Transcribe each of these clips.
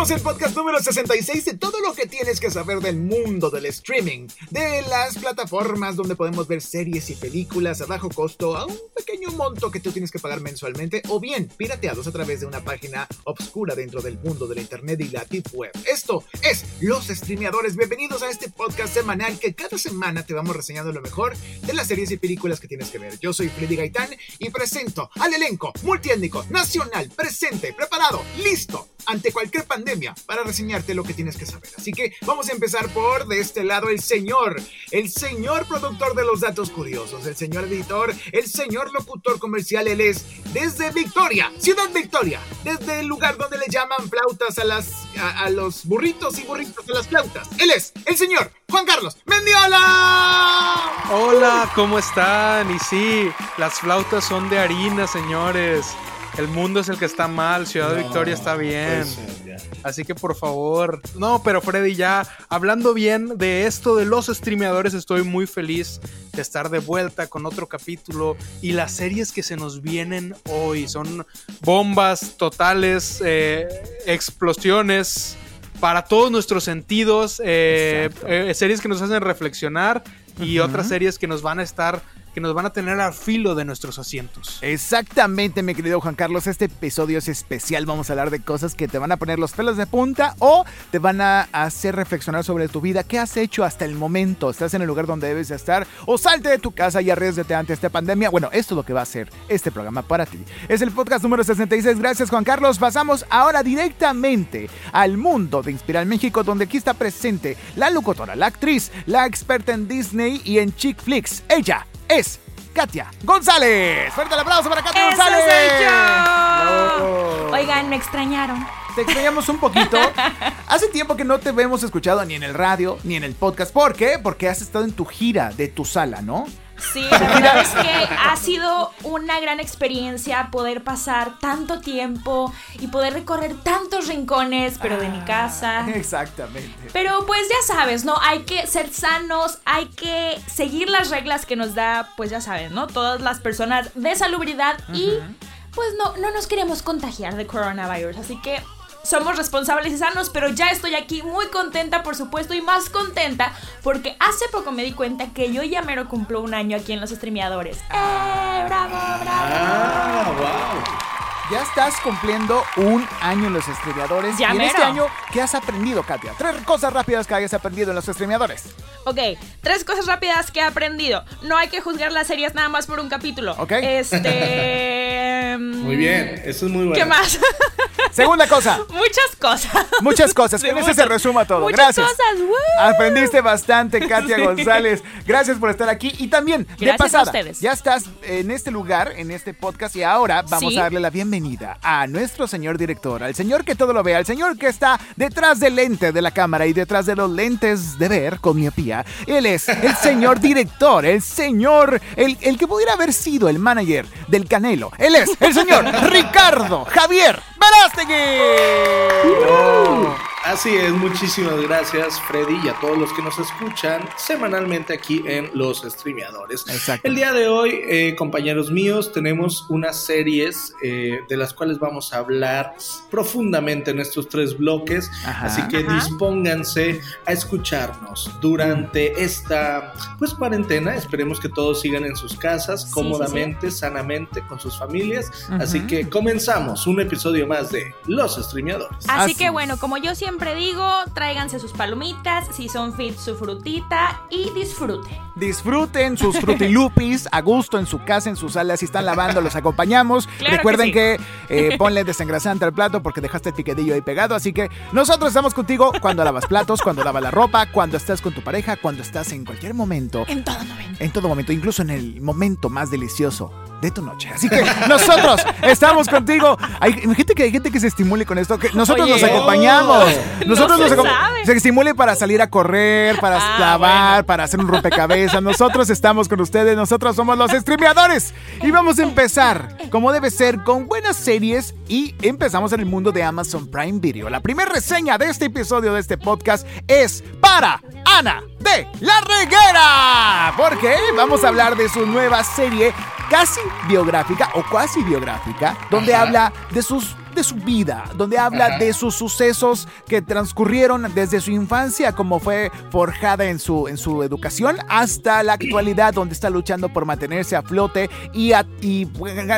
Iniciamos el podcast número 66 de todo lo que tienes que saber del mundo del streaming, de las plataformas donde podemos ver series y películas a bajo costo, a un pequeño monto que tú tienes que pagar mensualmente, o bien pirateados a través de una página obscura dentro del mundo de la internet y la deep web. Esto es Los Streameadores. Bienvenidos a este podcast semanal que cada semana te vamos reseñando lo mejor de las series y películas que tienes que ver. Yo soy Freddy Gaitán y presento al elenco multiétnico, nacional, presente, preparado, listo ante cualquier pandemia para reseñarte lo que tienes que saber. Así que vamos a empezar por de este lado el señor, el señor productor de los datos curiosos, el señor editor, el señor locutor comercial, él es desde Victoria, Ciudad Victoria, desde el lugar donde le llaman flautas a las a, los burritos y burritos a las flautas. Él es el señor Juan Carlos Mendiola. Hola, ¿cómo están? Y sí, las flautas son de harina, señores. El mundo es el que está mal, Ciudad Victoria está bien. Así que por favor. No, pero Freddy, ya hablando bien de esto de los streameadores, estoy muy feliz de estar de vuelta con otro capítulo. Y las series que se nos vienen hoy son bombas totales, eh, explosiones para todos nuestros sentidos, eh, eh, series que nos hacen reflexionar y uh -huh. otras series que nos van a estar que nos van a tener al filo de nuestros asientos. Exactamente, mi querido Juan Carlos. Este episodio es especial. Vamos a hablar de cosas que te van a poner los pelos de punta o te van a hacer reflexionar sobre tu vida. ¿Qué has hecho hasta el momento? ¿Estás en el lugar donde debes estar? ¿O salte de tu casa y arriesgate ante esta pandemia? Bueno, esto es lo que va a hacer este programa para ti. Es el podcast número 66. Gracias, Juan Carlos. Pasamos ahora directamente al mundo de Inspiral México, donde aquí está presente la locutora, la actriz, la experta en Disney y en chick flicks. Ella es Katia González. Fuerte el aplauso para Katia ¡Eso González. soy yo! Oigan, me extrañaron. Te extrañamos un poquito. Hace tiempo que no te hemos escuchado ni en el radio ni en el podcast. ¿Por qué? Porque has estado en tu gira de tu sala, ¿no? Sí, la verdad es que ha sido una gran experiencia poder pasar tanto tiempo y poder recorrer tantos rincones, pero de mi casa. Exactamente. Pero pues ya sabes, ¿no? Hay que ser sanos, hay que seguir las reglas que nos da, pues ya sabes, ¿no? Todas las personas de salubridad uh -huh. y pues no, no nos queremos contagiar de coronavirus. Así que somos responsables y sanos, pero ya estoy aquí muy contenta, por supuesto, y más contenta porque hace poco me di cuenta que yo ya mero cumplo un año aquí en los streameadores. ¡Eh! ¡Bravo, bravo! Ah, wow. Ya estás cumpliendo un año en los streameadores. Ya y en este año, ¿qué has aprendido, Katia? Tres cosas rápidas que hayas aprendido en los streameadores. Ok, tres cosas rápidas que he aprendido. No hay que juzgar las series nada más por un capítulo. Ok. Este. Muy bien, eso es muy bueno. ¿Qué más? Segunda cosa. Muchas cosas. Muchas cosas. Sí, Con eso se resuma todo. muchas Gracias. cosas, ¡woo! Aprendiste bastante, Katia Sí. Gracias Gracias por estar aquí. Y también, de a pasada, ustedes. ya estás en este lugar, en este podcast, y ahora vamos Sí. a darle la bienvenida a nuestro señor director, al señor que todo lo ve, al señor que está detrás del lente de la cámara y detrás de los lentes de ver con miopía. Él es el señor director, el señor, el, el que pudiera haber sido el manager del Canelo. Él es el señor Ricardo Javier Verástegui. Así es, muchísimas gracias Freddy y a todos los que nos escuchan semanalmente aquí en Los Streameadores. Exacto. El día de hoy, eh, compañeros míos, tenemos unas series eh, de las cuales vamos a hablar profundamente en estos tres bloques, Ajá. así que Ajá. dispónganse a escucharnos durante esta pues cuarentena. Esperemos que todos sigan en sus casas Sí, cómodamente, sanamente, con sus familias. Ujú. Así que comenzamos un episodio más de Los Streameadores. Así Así que bueno, como yo siempre siempre digo, tráiganse sus palomitas, si son fit su frutita y disfruten. Disfruten sus frutilupis a gusto en su casa, en su sala. Si están lavando, los acompañamos. Claro Recuerden que que, eh, ponle desengrasante al plato porque dejaste el piquedillo ahí pegado. Así que nosotros estamos contigo cuando lavas platos, cuando lavas la ropa, cuando estás con tu pareja, cuando estás en cualquier momento. En todo momento. En todo momento, incluso en el momento más delicioso de tu noche. Así que nosotros estamos contigo. Hay gente que hay gente que se estimule con esto. Que nosotros Oye, nos acompañamos. no Nosotros se nos sabe. se estimule para salir a correr, para Ah, lavar, bueno. para hacer un rompecabezas. Nosotros estamos con ustedes. Nosotros somos los streameadores. Y vamos a empezar, como debe ser, con buenas series. Y empezamos en el mundo de Amazon Prime Video. La primera reseña de este episodio de este podcast es para Ana de la Reguera. Porque vamos a hablar de su nueva serie casi biográfica o cuasi biográfica, donde Ajá. habla de sus de su vida, donde habla Ajá. de sus sucesos que transcurrieron desde su infancia, como fue forjada en su, en su educación, hasta la actualidad, donde está luchando por mantenerse a flote y, a- y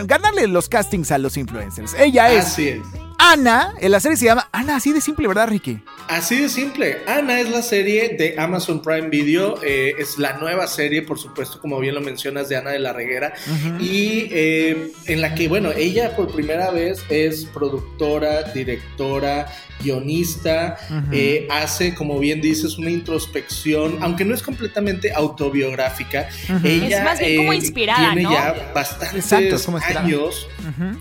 ganarle los castings a los influencers. Ella es Así es. Ana, en la serie se llama Ana, así de simple, ¿verdad, Ricky? Así de simple. Ana es la serie de Amazon Prime Video. eh, es la nueva serie, por supuesto, como bien lo mencionas, de Ana de la Reguera. Y eh, en la que, bueno, ella por primera vez es productora, directora, guionista. Eh, hace, como bien dices, una introspección, aunque no es completamente autobiográfica. Ella Es más bien como eh, inspirada, tiene ¿no? ya bastantes Exacto, como años.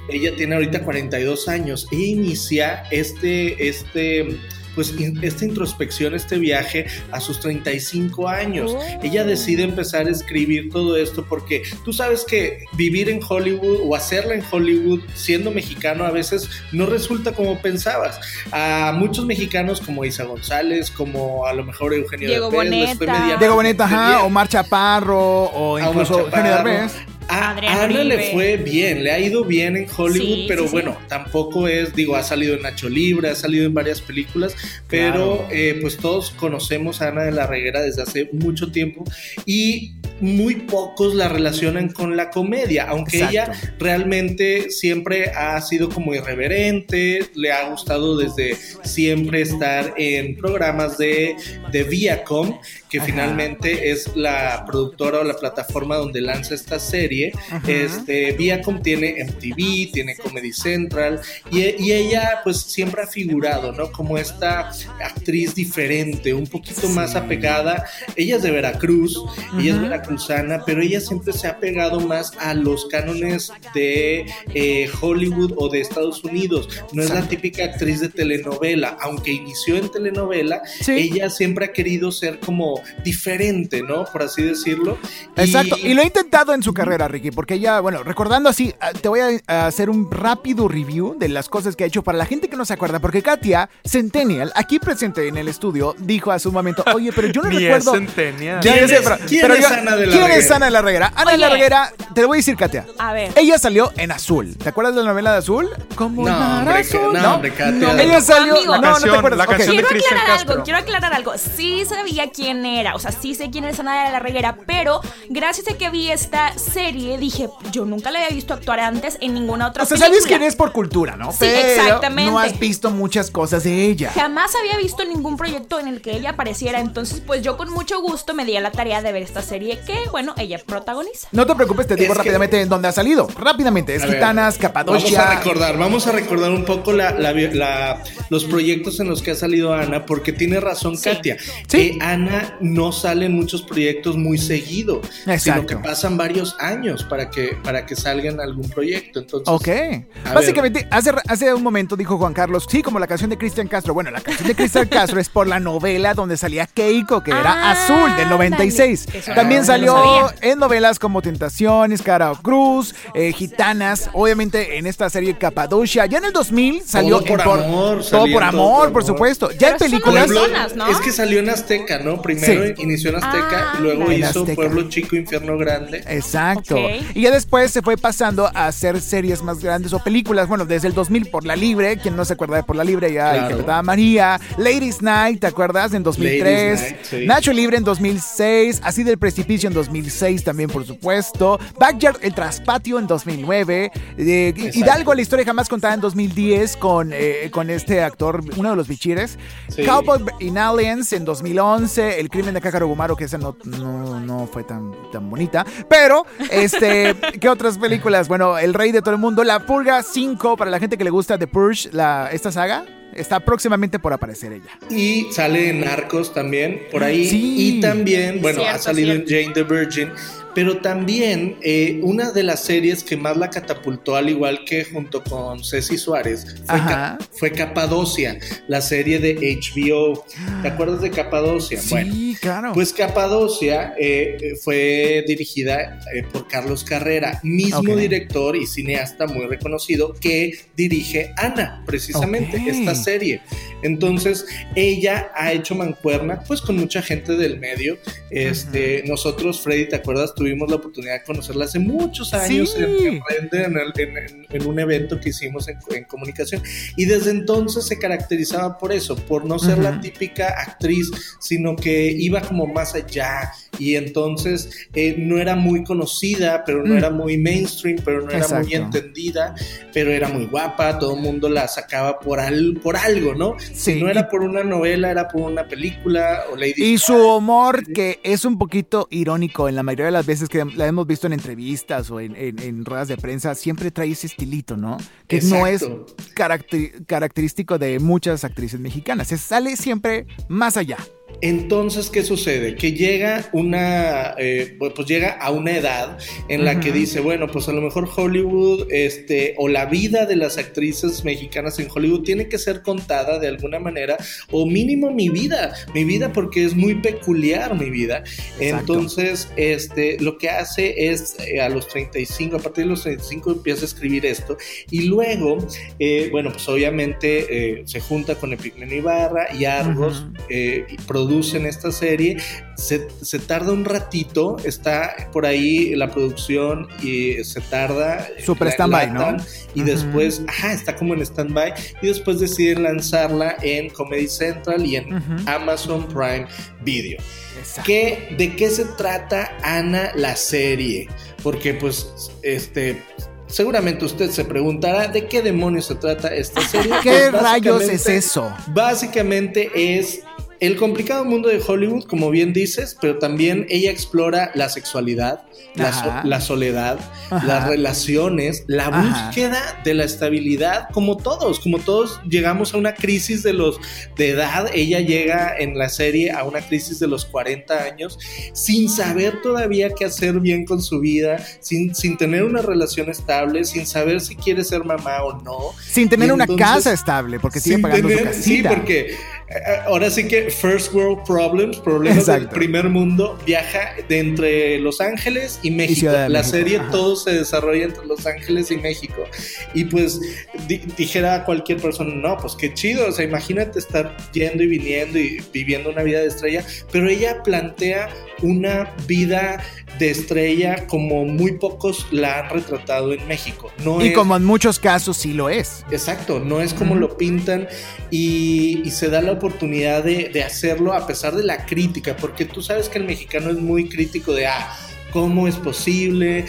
Ella tiene ahorita 42 años. Ella inicia este, este, pues, in- esta introspección, este viaje a sus 35 años. Oh. Ella decide empezar a escribir todo esto porque tú sabes que vivir en Hollywood o hacerla en Hollywood siendo mexicano a veces no resulta como pensabas. A muchos mexicanos como Isa González, como a lo mejor Eugenio Diego Derbez, Boneta. Diego Boneta, ajá. Omar Chaparro, o incluso Eugenio Chaparro. Derbez. A Adrián Ana le fue bien, le ha ido bien en Hollywood, Sí, pero sí, sí. bueno, tampoco es, digo, ha salido en Nacho Libre, ha salido en varias películas, pero Claro. eh, pues todos conocemos a Ana de la Reguera desde hace mucho tiempo y muy pocos la relacionan con la comedia, aunque Exacto. ella realmente siempre ha sido como irreverente, le ha gustado desde siempre estar en programas de, de Viacom, que Ajá. finalmente es la productora o la plataforma donde lanza esta serie. Ajá. Este, Viacom tiene MTV, tiene Comedy Central y, y ella pues siempre ha figurado, ¿no? Como esta actriz diferente, un poquito más apegada. Ella es de Veracruz, ella es veracruzana, pero ella siempre se ha pegado más a los cánones de eh, Hollywood o de Estados Unidos. No es la típica actriz de telenovela, aunque inició en telenovela, Sí. ella siempre ha querido ser como diferente, ¿no? Por así decirlo. Exacto, y lo he intentado en su carrera, Ricky, porque ella, bueno, recordando así, ah, te voy a a hacer un rápido review de las cosas que ha hecho para la gente que no se acuerda, porque Katia Centennial, aquí presente en el estudio, dijo hace un momento, oye, pero yo no es recuerdo... centennial. ¿Quién es- pero- quién pero es yo- Ana de la ¿Quién es Reguera? Ana de la Reguera? Ana de la. Reguera, te lo voy a decir, Katia. A ver. Ella salió en Azul. ¿Te acuerdas de la novela de Azul? Como No, hombre, azul. que- no, hombre, Katia. No, Ella salió. Amigo. no, no te acuerdas. la canción de Quiero aclarar Castro. algo, quiero aclarar algo. Sí sabía quién era, o sea, sí sé quién es Ana de la Reguera, pero gracias a que vi esta serie dije, yo nunca la había visto actuar antes en ninguna otra O sea, película. sabes quién es por cultura, ¿no? Sí, Pero exactamente. No has visto muchas cosas de ella. Jamás había visto ningún proyecto en el que ella apareciera, entonces pues yo con mucho gusto me di a la tarea de ver esta serie que, bueno, ella protagoniza. No te preocupes, te digo Es que- rápidamente en dónde ha salido. Rápidamente, es A ver, Gitanas, Vamos Capadocia. a recordar, vamos a recordar un poco la, la- la- los proyectos en los que ha salido Ana, porque tiene razón Sí. Katia. Sí. que Ana no sale en muchos proyectos muy seguido, sino Exacto. que pasan varios años para que, para que salga en algún proyecto. Entonces, Ok. Básicamente, hace, hace un momento dijo Juan Carlos, sí, como la canción de Cristian Castro. Bueno, la canción de Cristian Castro es por la novela donde salía Keiko, que era Ah, Azul, del 96. ándale. Eso También salió en novelas como Tentaciones, Cara Cruz, eh, Gitanas, obviamente en esta serie Capadocia. Ya en el 2000 salió Todo por en amor, Todo por amor, por supuesto. Ya Pero en películas. ¿no? Es que salió en Azteca, ¿no? Primero Sí. inició en Azteca, Ah, luego en hizo Azteca. Pueblo Chico, Infierno Grande. Exacto. Y ya después se fue pasando a hacer series más grandes o películas. Bueno, desde el 2000 por la Libre. Quien no se acuerda de por la Libre ya Claro. interpretaba María. Ladies Night, ¿te acuerdas? En 2003. Ladies Night, sí. Nacho Libre en 2006. Así del precipicio en 2006 también, por supuesto. Backyard, el traspatio en 2009. Eh, Hidalgo, la historia jamás contada en 2010 con, eh, con este actor, uno de los bichires. Cowboy in Aliens en 2011. El crimen de Cácaro Gumaro, que esa no, no, fue tan, tan bonita. Pero, este, ¿qué otras películas? Bueno, El Rey de todo el mundo. La Purga 5, para la gente que le gusta The Purge, la, esta saga. Está próximamente por aparecer ella. Y sale en Narcos también, por ahí. Y también, bueno, ha salido en Jane the Virgin pero también eh, una de las series que más la catapultó, al igual que junto con Ceci Suárez, fue, Capadocia, la serie de HBO. ¿Te acuerdas de Capadocia? Sí, claro. Pues Capadocia eh, fue dirigida eh, por Carlos Carrera, mismo director y cineasta muy reconocido que dirige Ana, precisamente, esta serie. Entonces, ella ha hecho mancuerna, pues con mucha gente del medio. Este, nosotros, Freddy, ¿te acuerdas? Tuvimos la oportunidad de conocerla hace muchos años en, en, un evento que hicimos en, comunicación. Y desde entonces se caracterizaba por eso, por no ser la típica actriz, sino que iba como más allá. Y entonces eh, no era muy conocida, pero no mm. era muy mainstream, pero no era muy entendida, pero era muy guapa, todo el mundo la sacaba por, al, por algo, ¿no? Si no era por una novela, era por una película o Lady Y su humor, que es un poquito irónico en la mayoría de las veces que la hemos visto en entrevistas o en, ruedas de prensa, siempre trae ese estilito, ¿no? Que no es característico de muchas actrices mexicanas. Se sale siempre más allá. Entonces, ¿qué sucede? Que llega una, eh, pues llega a una edad en la que dice, bueno, pues a lo mejor Hollywood, este, o la vida de las actrices mexicanas en Hollywood tiene que ser contada de alguna manera, o mínimo mi vida, mi vida porque es muy peculiar mi vida. Entonces, este, lo que hace es eh, a los 35, a partir de los 35 empieza a escribir esto, y luego, eh, bueno, pues obviamente se junta con Epigmenio Ibarra y Argos, y producen esta serie, se, se, tarda un ratito, está por ahí la producción y se tarda. Super stand-by, ¿no? Y después, ajá, está como en stand-by y después deciden lanzarla en Comedy Central y en Amazon Prime Video. ¿Qué, ¿De qué se trata Ana la serie? Porque pues, este, Seguramente usted se preguntará de qué demonios se trata esta serie. ¿Qué pues rayos es eso? Básicamente es el complicado mundo de Hollywood, como bien dices, pero también ella explora la sexualidad, la, soledad, las relaciones, la búsqueda de la estabilidad, como todos, como todos llegamos a una crisis de los de edad, ella llega en la serie a una crisis de los 40 años sin saber todavía qué hacer bien con su vida, sin, sin tener una relación estable, sin saber si quiere ser mamá o no. Sin tener una casa estable, porque sigue pagando su casita. Sí, porque ahora sí que First World Problems, problemas del primer mundo, viaja de entre Los Ángeles y México. la serie todo se desarrolla entre Los Ángeles y México. Y pues dijera cualquier persona, no, pues qué chido, o sea, imagínate estar yendo y viniendo y viviendo una vida de estrella, pero ella plantea una vida de estrella como muy pocos la han retratado en México. No y como en muchos casos sí lo es. Exacto, no es como lo pintan y, se da la oportunidad de, de, hacerlo a pesar de la crítica, porque tú sabes que el mexicano es muy crítico de, ah, ¿cómo es posible?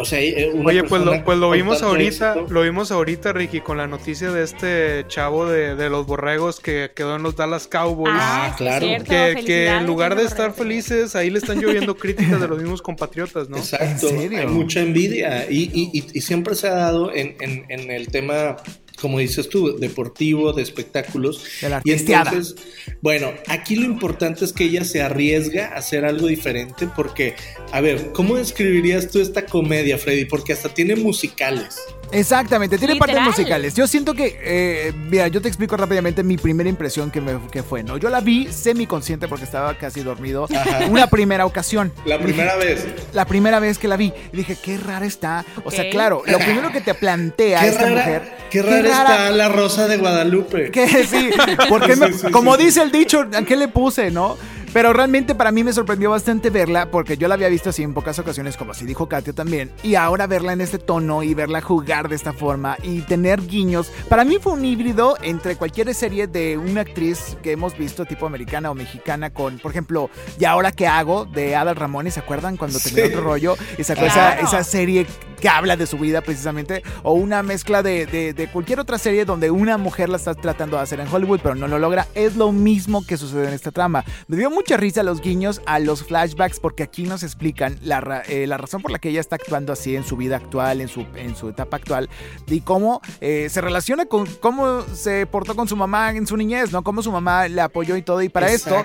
o sea, eh, Oye, pues lo, pues lo vimos ahorita, lo vimos ahorita, Ricky, con la noticia de este chavo de, los borregos que quedó en los Dallas Cowboys. Ah, claro. que, en lugar de estar felices, ahí le están lloviendo críticas de los mismos compatriotas, ¿no? Exacto. Hay mucha envidia. Y, siempre se ha dado en, en el tema como dices tú, deportivo, de espectáculos. y entonces, bueno, aquí lo importante es que ella se arriesga a hacer algo diferente porque, a ver, ¿cómo describirías tú esta comedia, Freddy? Porque hasta tiene musicales. Exactamente, tiene partes musicales. Yo siento que, eh, mira, yo te explico rápidamente mi primera impresión que, me, que fue, ¿no? Yo la vi semi-consciente porque estaba casi dormido una primera ocasión. La primera vez. La primera vez que la vi. Y dije, qué rara está. O sea, claro, lo primero que te plantea esta mujer. Qué rara, está la rosa de Guadalupe. Que sí, porque como dice el dicho, ¿a qué le puse, no? Pero realmente para mí me sorprendió bastante verla porque yo la había visto así en pocas ocasiones, como así dijo Katia también. Y ahora verla en este tono y verla jugar de esta forma y tener guiños. Para mí fue un híbrido entre cualquier serie de una actriz que hemos visto, tipo americana o mexicana, con, por ejemplo, ¿Y ahora qué hago? de Adal Ramones, ¿se acuerdan? Cuando terminó otro rollo y sacó esa, esa serie que habla de su vida precisamente, o una mezcla de, de, cualquier otra serie donde una mujer la está tratando de hacer en Hollywood, pero no lo logra, es lo mismo que sucede en esta trama. Me dio mucha risa los guiños a los flashbacks porque aquí nos explican la, eh, la razón por la que ella está actuando así en su vida actual, en su, en su etapa actual, y cómo eh, se relaciona con cómo se portó con su mamá en su niñez, ¿no? Cómo su mamá le apoyó y todo. Y para esto,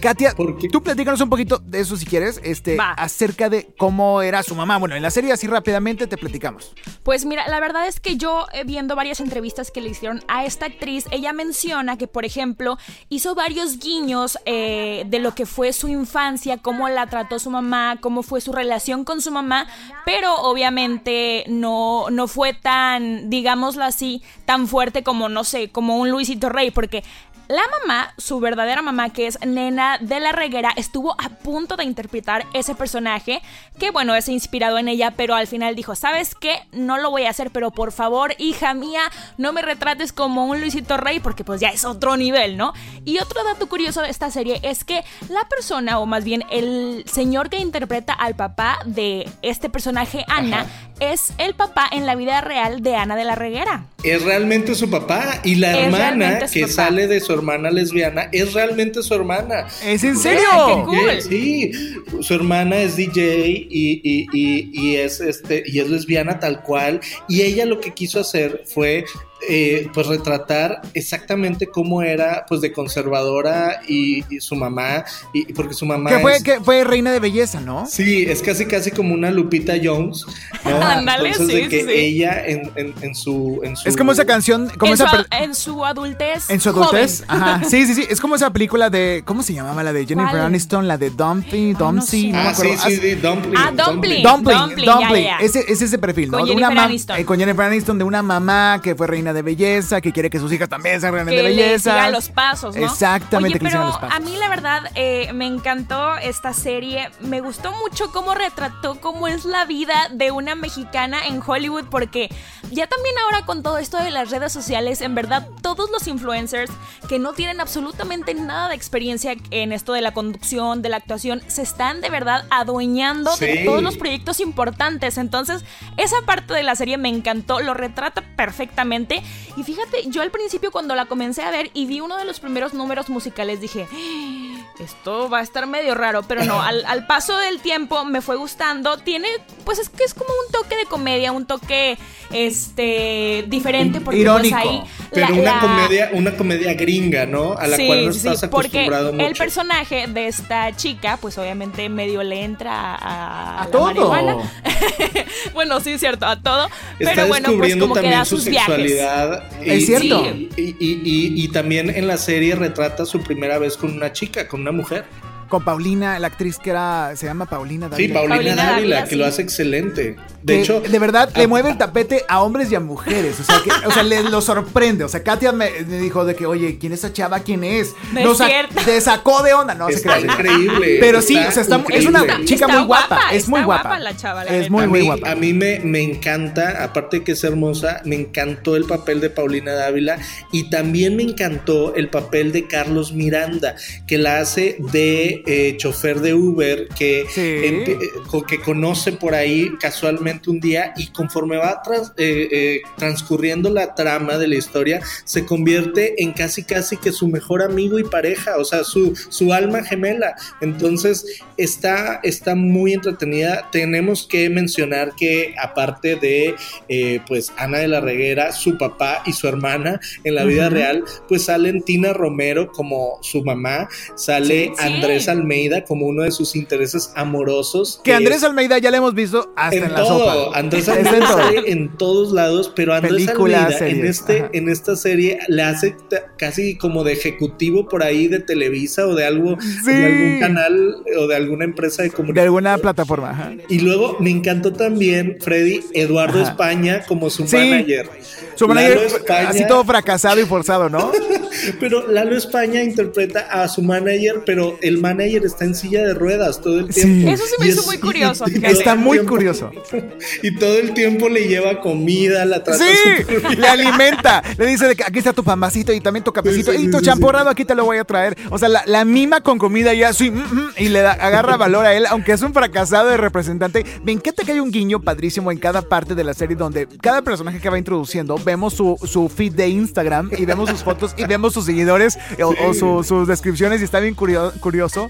Katia, tú platícanos un poquito de eso si quieres, este, acerca de cómo era su mamá. Bueno, en la serie así rápidamente te platicamos? Pues mira, la verdad es que yo eh, viendo varias entrevistas que le hicieron a esta actriz, ella menciona que, por ejemplo, hizo varios guiños eh, de lo que fue su infancia, cómo la trató su mamá, cómo fue su relación con su mamá, pero obviamente no, no fue tan, digámoslo así, tan fuerte como, no sé, como un Luisito Rey, porque la mamá, su verdadera mamá, que es Nena de la Reguera, estuvo a punto de interpretar ese personaje, que bueno, es inspirado en ella, pero al final dijo, ¿sabes qué? No lo voy a hacer, pero por favor, hija mía, no me retrates como un Luisito Rey, porque pues ya es otro nivel, ¿no? Y otro dato curioso de esta serie es que la persona, o más bien el señor que interpreta al papá de este personaje, Ana, es el papá en la vida real de Ana de la Reguera. Es realmente su papá y la hermana que sale de su hermana lesbiana es realmente su hermana. ¿Es en serio? Sí, su hermana es DJ y, y, es este y es lesbiana tal cual y ella lo que quiso hacer fue eh, pues retratar exactamente cómo era pues de conservadora y, su mamá y porque su mamá que fue que fue reina de belleza no sí es casi casi como una Lupita Jones Entonces, de que ella en, en, su, en, su, es como esa canción como en, esa su, en su adultez en su adultez ajá. Sí sí sí es como esa película de cómo se llamaba la de Jennifer Aniston la de Dumpy Dumpsy ah, sí sí Dumpling ah Dumpling. Dumpling, Dumpling, ese es ese perfil con ¿no? Jennifer Aniston. eh, con Jennifer Aniston de una mamá que fue reina de belleza, que quiere que sus hijas también sean reinas de belleza. Que los pasos, ¿no? Exactamente, Oye, pero a mí la verdad eh, me encantó esta serie. Me gustó mucho cómo retrató cómo es la vida de una mexicana en Hollywood, porque ya también ahora con todo esto de las redes sociales, en verdad, todos los influencers que no tienen absolutamente nada de experiencia en esto de la conducción, de la actuación, se están de verdad adueñando de todos los proyectos importantes. Entonces, esa parte de la serie me encantó, lo retrata perfectamente. Y fíjate, yo al principio cuando la comencé a ver y vi uno de los primeros números musicales, dije, ah, esto va a estar medio raro, pero no, al, paso del tiempo me fue gustando. Tiene, pues es que es como un toque de comedia, un toque este diferente porque pues, Irónico, ahí pero una comedia una comedia gringa no a la cual no estás acostumbrado porque el personaje de esta chica pues obviamente medio le entra a, a todo marihuana. bueno sí es cierto a todo pero bueno pues como que da sus es cierto. y, y, y también en la serie retrata su primera vez con una chica con una mujer con Paulina, la actriz que era, se llama Paulina Dávila. Sí, Paulina, Dávila, que lo hace excelente. De hecho, de verdad, le mueve el tapete a hombres y a mujeres. O sea, que, o sea le lo sorprende. O sea, Katia me, dijo de que, oye, ¿quién es esa chava? ¿Quién es? No te sacó de onda. No, está increíble. Pero sí, o sea, está, es una chica muy guapa. es muy guapa. la chava, es muy, muy guapa. A mí me, me encanta, aparte de que es hermosa, me encantó el papel de Paulina Dávila y también me encantó el papel de Carlos Miranda, que la hace de eh, chofer de Uber, que, eh, que conoce por ahí casualmente un día y conforme va eh, eh, transcurriendo la trama de la historia, se convierte en casi casi que su mejor amigo y pareja, o sea, su, su alma gemela. Entonces, está, está muy entretenida. Tenemos que mencionar que aparte de, pues, Ana de la Reguera, su papá y su hermana en la vida real, pues salen Tina Romero como su mamá, sale Andrés Almeida como uno de sus intereses amorosos. Que, Andrés Almeida ya le hemos visto hasta en, la Andrés Almeida en todos lados, pero Andrés Almeida en, este, en esta serie le hace casi como de ejecutivo por ahí de Televisa o de algo, de algún canal o de alguna empresa de comunicación. De alguna plataforma. Y luego me encantó también, Freddy, Eduardo España como su manager. Su manager así todo fracasado y forzado, ¿no? pero Lalo España interpreta a su manager, pero el manager manager está en silla de ruedas todo el tiempo. Eso se me hizo muy curioso. Está muy curioso. Y todo el tiempo le lleva comida, la trata Sí, le alimenta. Le dice de que aquí está tu pamacito y también tu cafecito. Sí, sí, y tu sí, champorrado aquí te lo voy a traer. O sea, la, la mima con comida ya así, mm, mm, y le da- agarra valor a él, aunque es un fracasado de representante. Me encanta que hay un guiño padrísimo en cada parte de la serie donde cada personaje que va introduciendo, vemos su, su feed de Instagram y vemos sus fotos y vemos sus seguidores o, o su- sus descripciones y está bien curio- curioso.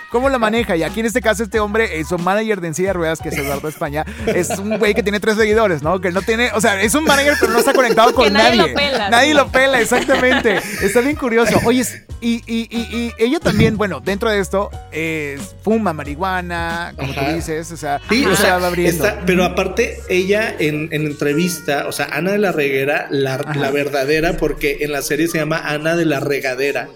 ¿Cómo la maneja? Y aquí en este caso este hombre, eh, su manager de en silla de ruedas, que es Eduardo España, es un güey que tiene tres seguidores, ¿no? Que no tiene, o sea, es un manager pero no está conectado con Que nadie nadie. lo pela, Nadie lo pela, exactamente. Está bien curioso. Oye, y, y, y, y ella también, bueno, dentro de esto, es, fuma marihuana, como Ajá. tú dices, o sea, Sí, o o sea, va abriendo. está- pero aparte ella en, en entrevista, o sea, Ana de la Reguera, la, la verdadera, porque en la serie se llama Ana de la Regadera.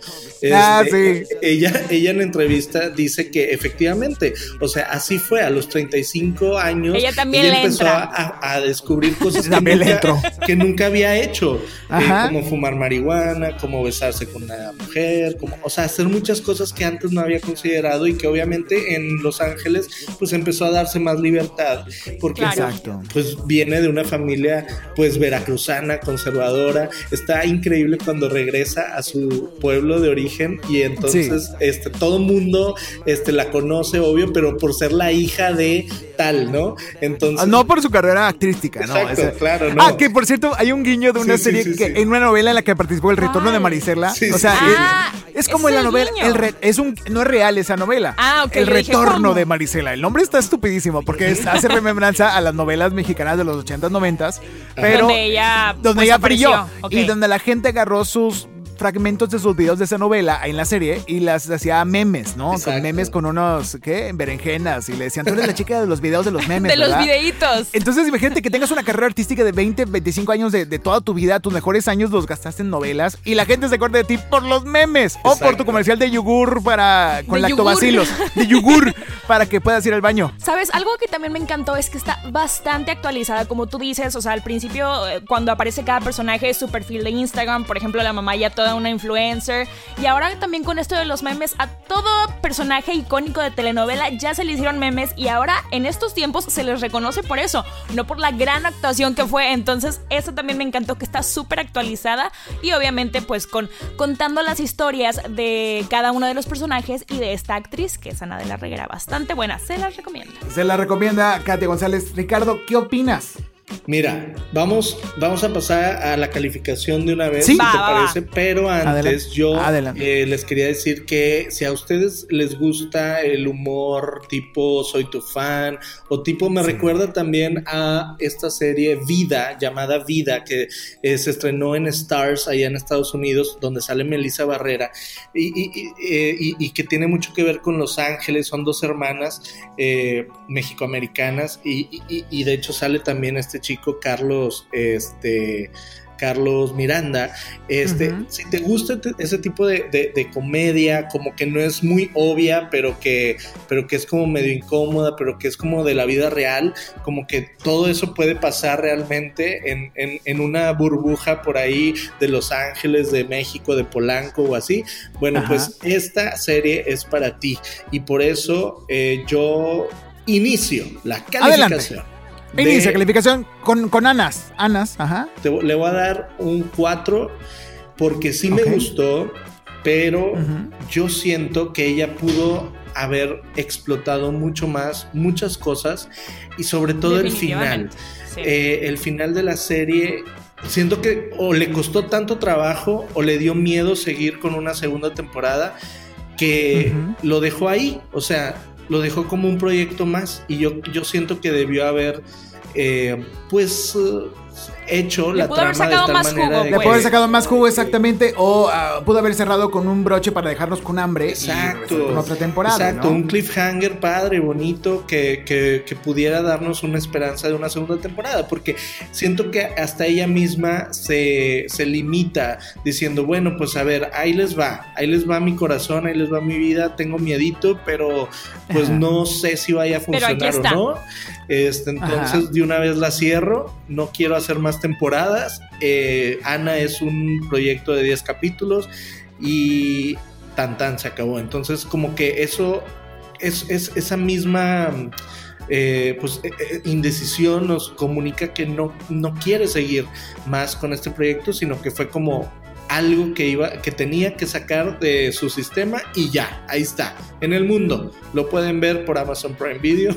Ah, Este, sí. Ella, ella en entrevista dice que efectivamente, o sea, así fue, a los 35 años. Ella también ella le empezó entra. a, a descubrir cosas que nunca, entró. que nunca había hecho, eh, Ajá. como fumar marihuana, como besarse con una mujer, como, o sea, hacer muchas cosas que antes no había considerado y que obviamente en Los Ángeles pues empezó a darse más libertad porque. Exacto. pues viene de una familia pues veracruzana, conservadora, está increíble cuando regresa a su pueblo de origen y entonces este todo mundo este la conoce obvio, pero por ser la hija de tal, ¿no? Entonces Ah, No por su carrera actrística, ¿no? Exacto, claro, no. Ah, que por cierto, hay un guiño de una Sí, serie sí, que sí. en una novela en la que participó el retorno de. Marisela. Sí, o sea, sí, sí. es- Ah, es, como en la novela. guiño. El re- es un, no es real esa novela. Ah, ok, El dije, retorno de Marisela. El nombre está estupidísimo porque es- hace remembranza a las novelas mexicanas de los 80s, 90s. Pero donde ella, donde pues, ella brilló y donde la gente agarró sus fragmentos de sus videos de esa novela en la serie y las hacía memes, ¿no? Con Exacto. memes con unos, ¿qué? Berenjenas y le decían, tú eres la chica de los videos de los memes, de los ¿verdad?". videitos. Entonces, imagínate que tengas una carrera artística de 20, 25 años de, de toda tu vida, tus mejores años los gastaste en novelas y la gente se acuerda de ti por los memes o por tu comercial de yogur para con De lactobacilos, de yogur para que puedas ir al baño. ¿Sabes? Algo que también me encantó es que está bastante actualizada, como tú dices. O sea, al principio, eh, cuando aparece cada personaje, su perfil de Instagram, por ejemplo, la mamá ya una influencer. Y ahora también con esto de los memes, a todo personaje icónico de telenovela ya se le hicieron memes. Y ahora, en estos tiempos, se les reconoce por eso, no por la gran actuación que fue. Entonces, eso también me encantó, que está súper actualizada. Y obviamente, pues, con contando las historias de cada uno de los personajes y de esta actriz, que es Ana de la Reguera, bastante buena. Se las recomiendo. Se la recomienda Katia González. Ricardo, ¿qué opinas? Mira, vamos, vamos a pasar a la calificación de una vez, Sí. si Va, te va, va. parece. Pero antes Adelante. yo Adelante. eh, les quería decir que si a ustedes les gusta el humor tipo Soy tu fan o tipo me recuerda también a esta serie Vida, llamada Vida, que eh, se estrenó en Stars allá en Estados Unidos, donde sale Melissa Barrera y, y- y, eh, y- y que tiene mucho que ver con Los Ángeles, son dos hermanas eh, mexicoamericanas y, y- y- y de hecho sale también este chico Carlos, este Carlos Miranda. Este, si te gusta ese tipo de, de- de comedia, como que no es muy obvia, pero que, pero que es como medio incómoda, pero que es como de la vida real, como que todo eso puede pasar realmente en, en- en una burbuja por ahí de Los Ángeles, de México, de Polanco o así. Bueno, Ajá. pues esta serie es para ti y por eso eh, yo inicio la calificación. De- Inicia calificación con, con Anas. Anas, ajá. te- le voy a dar un 4 porque sí me gustó, pero yo siento que ella pudo haber explotado mucho más, muchas cosas y sobre todo el final. Sí. Eh, el final de la serie, siento que o le costó tanto trabajo o le dio miedo seguir con una segunda temporada que lo dejó ahí, o sea, lo dejó como un proyecto más y yo, yo siento que debió haber, eh, pues, eh, hecho Le la pudo haber trama de tal más manera jugo, de Le pudo haber sacado más jugo exactamente o ah, pudo haber cerrado con un broche para dejarnos con hambre. y Exacto. con otra temporada. Exacto, ¿no? un cliffhanger padre, bonito, que, que- que pudiera darnos una esperanza de una segunda temporada, porque siento que hasta ella misma se, se limita diciendo, bueno, pues a ver, ahí les va, ahí les va mi corazón, ahí les va mi vida, tengo miedito, pero pues Ajá. no sé si vaya a Pero aquí funcionar está. o no. Este, entonces, Ajá. de una vez la cierro, no quiero hacer más temporadas. Eh, Ana es un proyecto de 10 capítulos y tan tan se acabó. Entonces, como que eso es, es esa misma eh, pues, eh, eh, indecisión nos comunica que no, no quiere seguir más con este proyecto, sino que fue como algo que iba que tenía que sacar de su sistema y ya, ahí está, en el mundo. Lo pueden ver por Amazon Prime Video.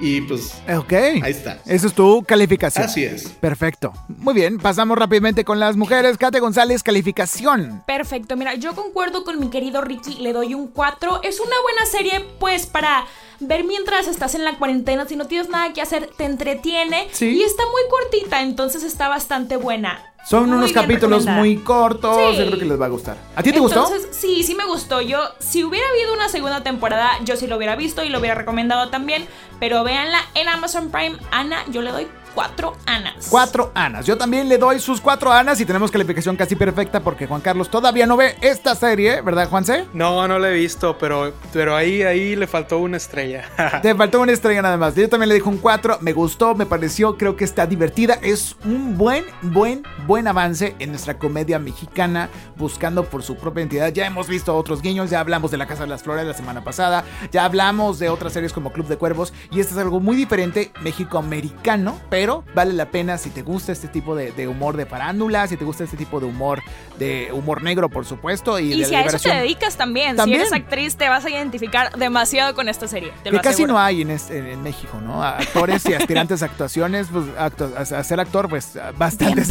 Y pues ok ahí está. Esa es tu calificación. Así es. Perfecto. Muy bien, pasamos rápidamente con las mujeres. Kate González, calificación. Perfecto, mira, yo concuerdo con mi querido Ricky, le doy un 4. Es una buena serie pues para ver mientras estás en la cuarentena, si no tienes nada que hacer, te entretiene. Y está muy cortita, entonces está bastante buena. Son unos capítulos muy cortos, yo creo que les va a gustar. ¿A ti te gustó? Entonces, sí, sí me gustó. Yo, si hubiera habido una segunda temporada, yo sí lo hubiera visto y lo hubiera recomendado también. Pero véanla en Amazon Prime. Ana, yo le doy cuatro anas. Cuatro anas. Yo también le doy sus cuatro anas y tenemos calificación casi perfecta porque Juan Carlos todavía no ve esta serie, ¿verdad, Juanse? No, no la he visto, pero, pero ahí, ahí le faltó una estrella. Te faltó una estrella nada más. Yo también le dijo un cuatro. Me gustó, me pareció, creo que está divertida. Es un buen, buen, buen avance en nuestra comedia mexicana buscando por su propia identidad. Ya hemos visto otros guiños, ya hablamos de La Casa de las Flores la semana pasada, ya hablamos de otras series como Club de Cuervos y este es algo muy diferente, México-americano, pero pero vale la pena si te gusta este tipo de, humor de farándula, si te gusta este tipo de humor, de humor negro, por supuesto. Y, si a eso te dedicas también, si eres actriz, te vas a identificar demasiado con esta serie. que casi no hay en, en, México, ¿no? Actores y aspirantes a actuaciones, pues a, ser actor, pues bastante.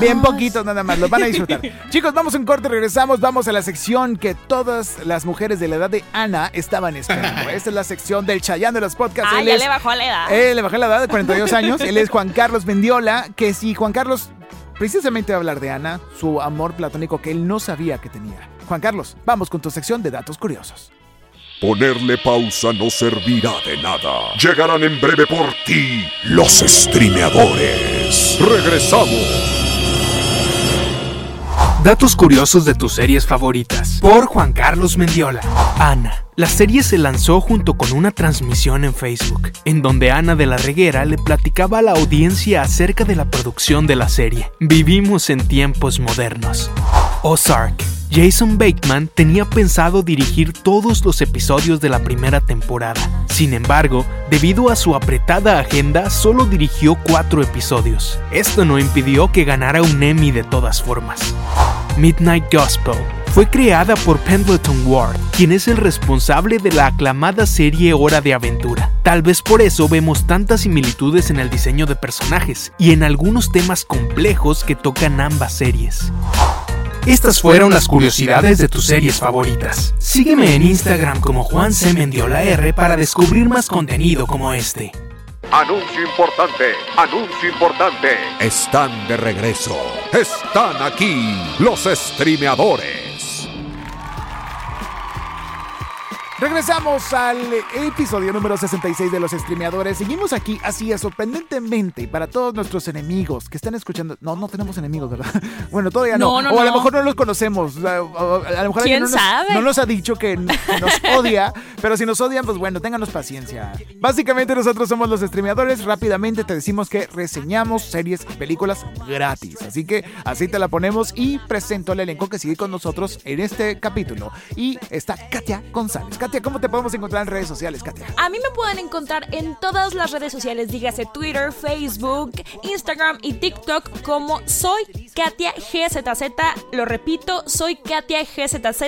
Bien poquitos. nada más, los van a disfrutar. Chicos, vamos un corte, regresamos, vamos a la sección que todas las mujeres de la edad de Ana estaban esperando. Esta es la sección del Chayán de los podcasts. Ah, ya le bajó la edad. Eh, le bajó la edad de 42 años. Él es Juan Carlos Mendiola, que si Juan Carlos precisamente va a hablar de Ana, su amor platónico que él no sabía que tenía. Juan Carlos, vamos con tu sección de datos curiosos. Ponerle pausa no servirá de nada. Llegarán en breve por ti los streameadores. Regresamos. Datos curiosos de tus series favoritas. Por Juan Carlos Mendiola. Ana. La serie se lanzó junto con una transmisión en Facebook, en donde Ana de la Reguera le platicaba a la audiencia acerca de la producción de la serie. Vivimos en tiempos modernos. Ozark. Jason Bateman tenía pensado dirigir todos los episodios de la primera temporada. Sin embargo, debido a su apretada agenda, solo dirigió cuatro episodios. Esto no impidió que ganara un Emmy de todas formas. Midnight Gospel fue creada por Pendleton Ward, quien es el responsable de la aclamada serie Hora de Aventura. Tal vez por eso vemos tantas similitudes en el diseño de personajes y en algunos temas complejos que tocan ambas series. Estas fueron las curiosidades de tus series favoritas. Sígueme en Instagram como Juan C. Mendiola R para descubrir más contenido como este. Anuncio importante, anuncio importante. Están de regreso. Están aquí los streameadores. Regresamos al episodio número 66 de los streameadores. Seguimos aquí, así es, sorprendentemente, para todos nuestros enemigos que están escuchando. No, no tenemos enemigos, ¿verdad? Bueno, todavía no. o a lo mejor no los conocemos. A, lo mejor ¿Quién no, sabe? no nos ha dicho que, nos odia, pero si nos odian, pues bueno, ténganos paciencia. Básicamente nosotros somos los streameadores. Rápidamente te decimos que reseñamos series y películas gratis. Así que así te la ponemos y presento al elenco que sigue con nosotros en este capítulo. Y está Katia González. ¿Cómo te podemos encontrar en redes sociales, Katia? A mí me pueden encontrar en todas las redes sociales, dígase Twitter, Facebook, Instagram y TikTok como soy Katia GZZ. Lo repito, soy Katia GZZ.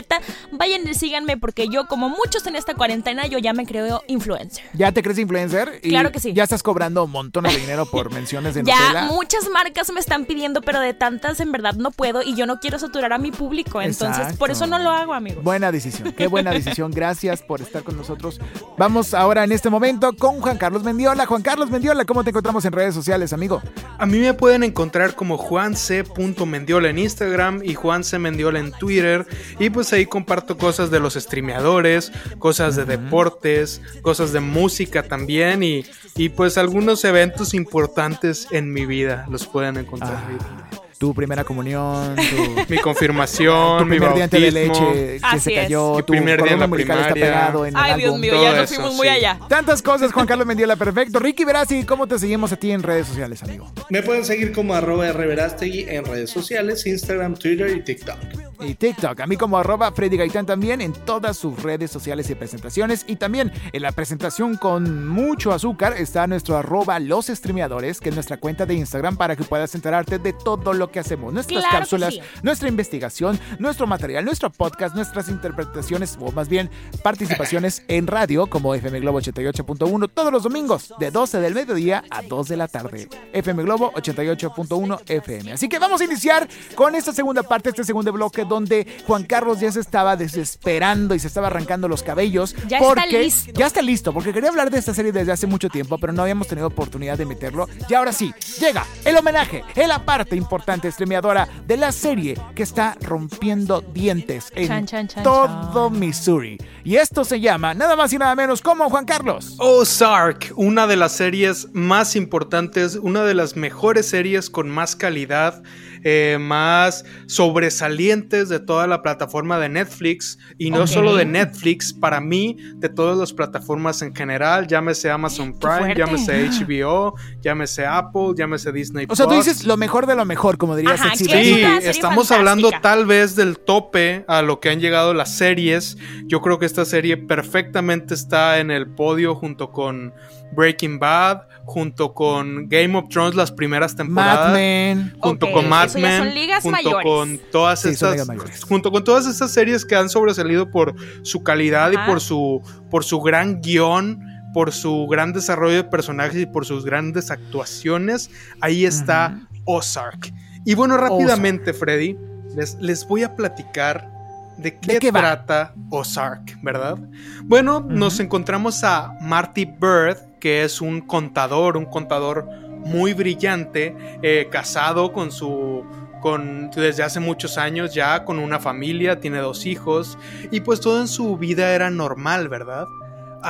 Vayan y síganme porque yo, como muchos en esta cuarentena, yo ya me creo influencer. ¿Ya te crees influencer? claro que sí. Ya estás cobrando montón de dinero por menciones de Ya muchas marcas me están pidiendo, pero de tantas en verdad no puedo y yo no quiero saturar a mi público. Entonces, por eso no lo hago, amigos. Buena decisión, qué buena decisión. Gracias por estar con nosotros. Vamos ahora en este momento con Juan Carlos Mendiola. Juan Carlos Mendiola, ¿cómo te encontramos en redes sociales, amigo? A mí me pueden encontrar como juanc.mendiola en Instagram y Juan C. Mendiola en Twitter. Y pues ahí comparto cosas de los streameadores, cosas de deportes, cosas de música también y, y pues algunos eventos importantes en mi vida los pueden encontrar ahí tu primera comunión, mi confirmación, tu primer mi diente de leche que se cayó, tu primer día en la primaria. está pegado en Ay, Dios mío, ya nos fuimos muy allá. Tantas cosas, Juan Carlos Mendiola, perfecto. Ricky Verasi, ¿cómo te seguimos a ti en redes sociales, amigo? Me pueden seguir como arroba rverastegui en redes sociales, Instagram, Twitter y TikTok. Y TikTok. A mí como arroba Freddy Gaitán también en todas sus redes sociales y presentaciones. Y también en la presentación con mucho azúcar está nuestro arroba los streameadores, que es nuestra cuenta de Instagram para que puedas enterarte de todo lo que hacemos. Nuestras Claro cápsulas, sí. nuestra investigación, nuestro material, nuestro podcast, nuestras interpretaciones o más bien participaciones en radio como FM Globo 88.1 todos los domingos de 12 del mediodía a 2 de la tarde. FM Globo 88.1 FM. Así que vamos a iniciar con esta segunda parte, este segundo bloque donde Juan Carlos ya se estaba desesperando y se estaba arrancando los cabellos. Ya está porque- listo. Ya está listo, porque quería hablar de esta serie desde hace mucho tiempo, pero no habíamos tenido oportunidad de meterlo. Y ahora sí, llega el homenaje, en la parte importante streameadora de la serie que está rompiendo dientes en Chan, chan, chan, todo chan. Missouri. Y esto se llama nada más y nada menos como Juan Carlos. Ozark, una de las series más importantes, una de las mejores series con más calidad, eh, más sobresalientes de toda la plataforma de Netflix y no solo de Netflix, para mí, de todas las plataformas en general, llámese Amazon Prime, llámese HBO, llámese Apple, llámese Disney. O sea, tú dices lo mejor de lo mejor, como diría Ajá, es. Sí, estamos fantástica. hablando tal vez del tope a lo que han llegado las series. Yo creo que esta serie perfectamente está en el podio junto con Breaking Bad, junto con Game of Thrones las primeras temporadas. Mad Men. Junto con Mad Men, junto mayores. con todas Sí, estas, ligas mayores. junto con todas estas series que han sobresalido por su calidad Ajá. y por su, por su gran guion, por su gran desarrollo de personajes y por sus grandes actuaciones, ahí está Ozark. Y bueno, rápidamente, Freddy, les, les voy a platicar de qué, qué va? trata Ozark, ¿verdad? Bueno, nos encontramos a Marty Bird, que es un contador, un contador muy brillante, eh, casado con su con desde hace muchos años ya con una familia, tiene dos hijos y pues todo en su vida era normal, ¿verdad?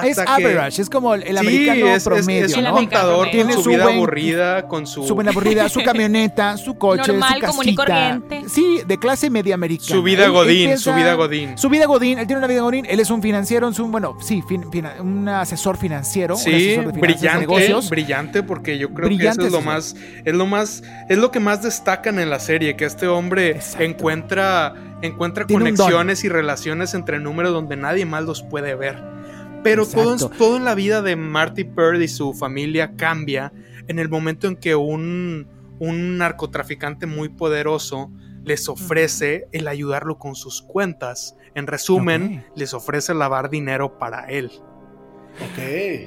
Es que- average, es como el, el Sí, americano es- promedio, es, un ¿no? americano contador. Tiene con su, su vida buen- aburrida, con su, Su buena aburrida, su camioneta, su coche, Normal, su común y casita. corriente. Sí, de clase media americana. su vida Él godín, empieza- su vida godín. Su vida godín, él tiene una vida godín, él es un financiero, es un, bueno, sí, fin- un asesor financiero, un Sí, asesor de finanzas, de brillante, negocios. brillante, porque yo creo Brillante que eso es lo asesor. más, es lo más, es lo que más destacan en la serie, que este hombre Exacto. encuentra, encuentra Tiene un conexiones y relaciones entre números donde nadie más los puede ver. Pero todo, todo en la vida de Marty Bird y su familia cambia en el momento en que un, un narcotraficante muy poderoso les ofrece el ayudarlo con sus cuentas. En resumen, les ofrece lavar dinero para él. Ok.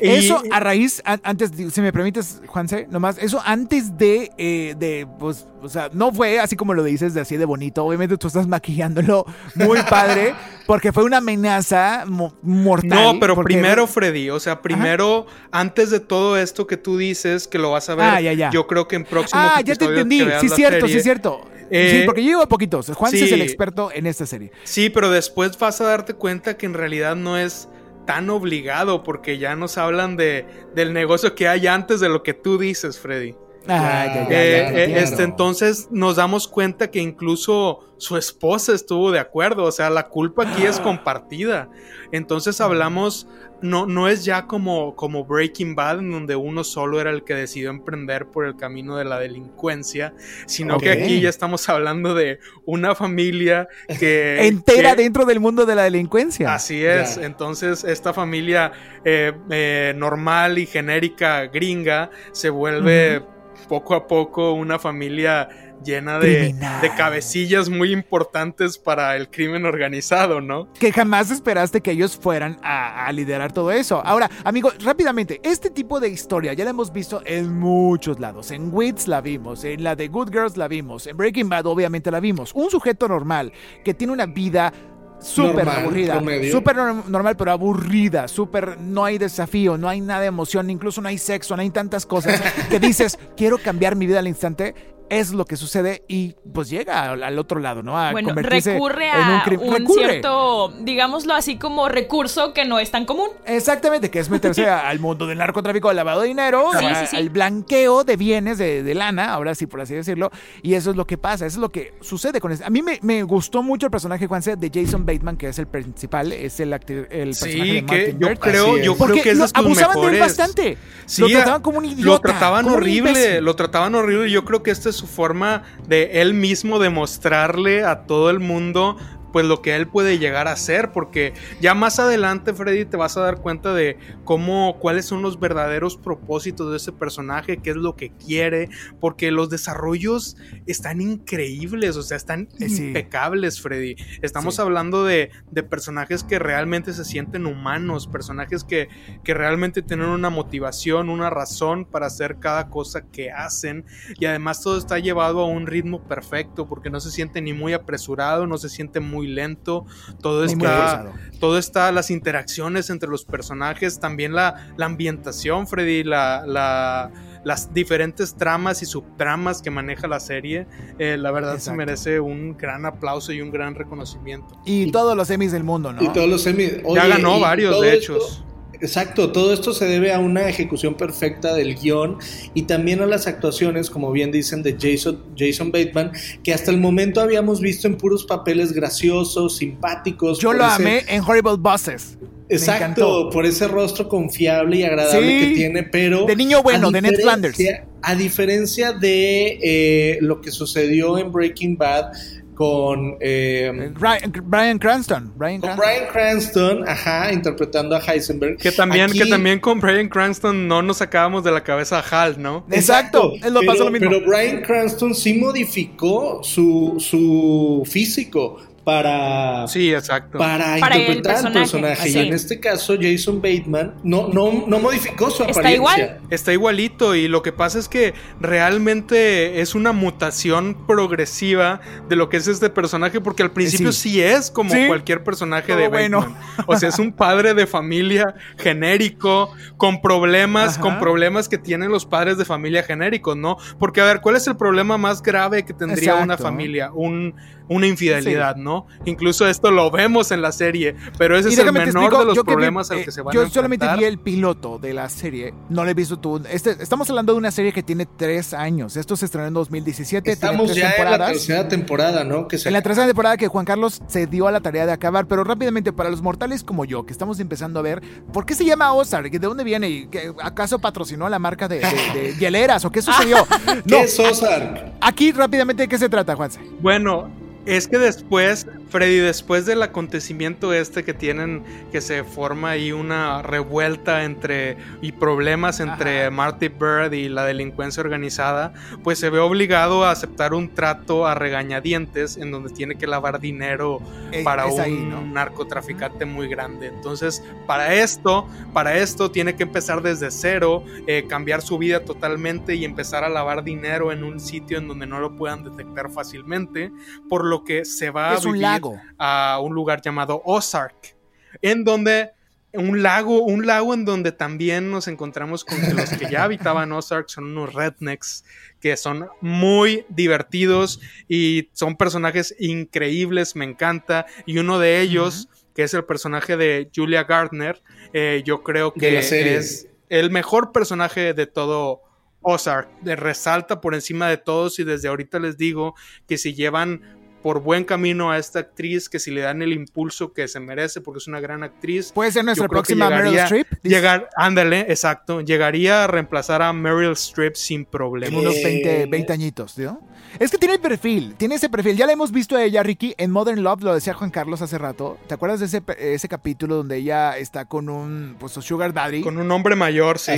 Y- Eso a raíz, a- antes, si me permites, Juanse, nomás, eso antes de, eh, de, pues, o sea, no fue así como lo dices, de así de bonito. Obviamente tú estás maquillándolo muy padre, porque fue una amenaza mo- mortal. No, pero porque- primero, Freddy, o sea, primero, antes de todo esto que tú dices, que lo vas a ver, Ah, ya, ya. yo creo que en próximos Ah, ya te entendí. Sí, cierto, serie- sí, cierto. Eh, sí, porque yo llevo a poquitos. Juan sí. es el experto en esta serie. Sí, pero después vas a darte cuenta que en realidad no es tan obligado, porque ya nos hablan de, del negocio que hay antes de lo que tú dices, Freddy. Ah, ya, ya, ya, Eh, te eh, entiendo. este, entonces nos damos cuenta que incluso su esposa estuvo de acuerdo, o sea, la culpa aquí es compartida. Entonces hablamos, no, no es ya como, como Breaking Bad, en donde uno solo era el que decidió emprender por el camino de la delincuencia, sino que aquí ya estamos hablando de una familia que... Entera que- dentro del mundo de la delincuencia. Así es, entonces esta familia eh, eh, normal y genérica gringa se vuelve poco a poco una familia llena de, de cabecillas muy importantes para el crimen organizado, ¿no? que jamás esperaste que ellos fueran a, a liderar todo eso. Ahora, amigo, rápidamente, este tipo de historia ya la hemos visto en muchos lados. En Wits la vimos, en la de Good Girls la vimos, en Breaking Bad obviamente la vimos. Un sujeto normal que tiene una vida súper aburrida, súper norm- normal pero aburrida, súper no hay desafío, no hay nada de emoción, incluso no hay sexo, no hay tantas cosas que dices, quiero cambiar mi vida al instante. Es lo que sucede y pues llega al, otro lado, ¿no? A Bueno, convertirse recurre en un a crim- un, recurre. cierto, digámoslo así como recurso que no es tan común. Exactamente, que es meterse al mundo del narcotráfico, al lavado de dinero, Sí, a- sí, sí. al blanqueo de bienes, de, de lana, ahora sí, por así decirlo. Y eso es lo que pasa, eso es lo que sucede con eso. A mí me, me gustó mucho el personaje, Juanse, de Jason Bateman, que es el principal, es el, acti- el personaje Sí, de que Martin yo Bird. creo, es. yo Porque creo que es lo abusaban de él bastante. Sí, lo trataban como un idiota. Lo trataban horrible, lo trataban horrible. Yo creo que este su forma de él mismo demostrarle a todo el mundo pues lo que él puede llegar a ser, porque ya más adelante, Freddy, te vas a dar cuenta de cómo, cuáles son los verdaderos propósitos de ese personaje, qué es lo que quiere, porque los desarrollos están increíbles, o sea, están sí. impecables, Freddy. Estamos Sí. hablando de, de personajes que realmente se sienten humanos, personajes que, que realmente tienen una motivación, una razón para hacer cada cosa que hacen, y además todo está llevado a un ritmo perfecto, porque no se siente ni muy apresurado, no se siente muy lento, todo muy está, todo está, las interacciones entre los personajes, también la, la ambientación, Freddy, la, la- las diferentes tramas y subtramas que maneja la serie, eh, la verdad se merece un gran aplauso y un gran reconocimiento. Y todos los Emmys del mundo, ¿no? Y todos los Emmy. ya ganó varios, de esto- hecho. Exacto, todo esto se debe a una ejecución perfecta del guion y también a las actuaciones, como bien dicen, de Jason, Jason Bateman, que hasta el momento habíamos visto en puros papeles graciosos, simpáticos. Yo lo ese- amé en Horrible Bosses. Exacto, por ese rostro confiable y agradable Sí, que tiene, pero... De niño bueno, de Ned Flanders. A diferencia de eh, lo que sucedió en Breaking Bad con... eh, Ryan, Brian Cranston. Brian con Cranston. Bryan Cranston, ajá, interpretando a Heisenberg. Que también, Aquí- que también con Brian Cranston no nos sacábamos de la cabeza a Hal, ¿no? Exacto, es lo pero, pasó lo mismo. Pero Brian Cranston sí modificó su, su físico para, Sí, exacto. para, Para el interpretar al personaje, personaje. así. Y en este caso, Jason Bateman no, no, no modificó su Está apariencia. igual. Está igualito y lo que pasa es que realmente es una mutación progresiva de lo que es este personaje porque al principio Sí. sí, es como Sí. cualquier personaje Todo de bueno. Bateman. O sea, es un padre de familia genérico con problemas, Ajá. con problemas que tienen los padres de familia genéricos, ¿no? Porque a ver, ¿cuál es el problema más grave que tendría una familia? Un, una infidelidad, ¿no? Incluso esto lo vemos en la serie, pero ese Y es el menor explico, de los yo que problemas al eh, que se van Yo a solamente enfrentar. vi el piloto de la serie, no lo he visto tú. Este, estamos hablando de una serie que tiene tres años. Esto se estrenó en 2017. tiene Estamos tres ya en la tercera temporada, ¿no? Que se En la tercera temporada que Juan Carlos se dio a la tarea de acabar, pero rápidamente para los mortales como yo, que estamos empezando a ver, ¿por qué se llama Ozark? ¿De dónde viene? ¿Y qué- ¿Acaso patrocinó la marca de, de- de hieleras o qué sucedió? ¿Qué No, es Ozark? aquí rápidamente ¿de qué se trata, Juanse? Bueno, es que después, Freddy, después del acontecimiento este que tienen, que se forma ahí una revuelta entre y problemas entre Ajá. Marty Bird y la delincuencia organizada, pues se ve obligado a aceptar un trato a regañadientes en donde tiene que lavar dinero Eh, para es un ahí, ¿no? narcotraficante muy grande. Entonces, para esto, para esto tiene que empezar desde cero, eh, cambiar su vida totalmente y empezar a lavar dinero en un sitio en donde no lo puedan detectar fácilmente, por lo que se va a un lago. a un lugar llamado Ozark, en donde un lago, un lago en donde también nos encontramos con que los que ya habitaban Ozark son unos rednecks que son muy divertidos y son personajes increíbles, me encanta, y uno de ellos, que es el personaje de Julia Gardner, eh, yo creo que es el mejor personaje de todo Ozark, resalta por encima de todos. Y desde ahorita les digo que si llevan por buen camino a esta actriz, que si le dan el impulso que se merece porque es una gran actriz, Puede ser nuestra próxima Meryl llegaría- Streep. Dice, llegar, ándale, exacto, llegaría a reemplazar a Meryl Streep sin en problema. unos Eh, 20, 20 añitos, ¿no? Es que tiene el perfil, tiene ese perfil. Ya la hemos visto a ella, Ricky, en Modern Love, lo decía Juan Carlos hace rato. ¿Te acuerdas de ese, ese capítulo donde ella está con un pues, su Sugar Daddy? Con un hombre mayor, sí.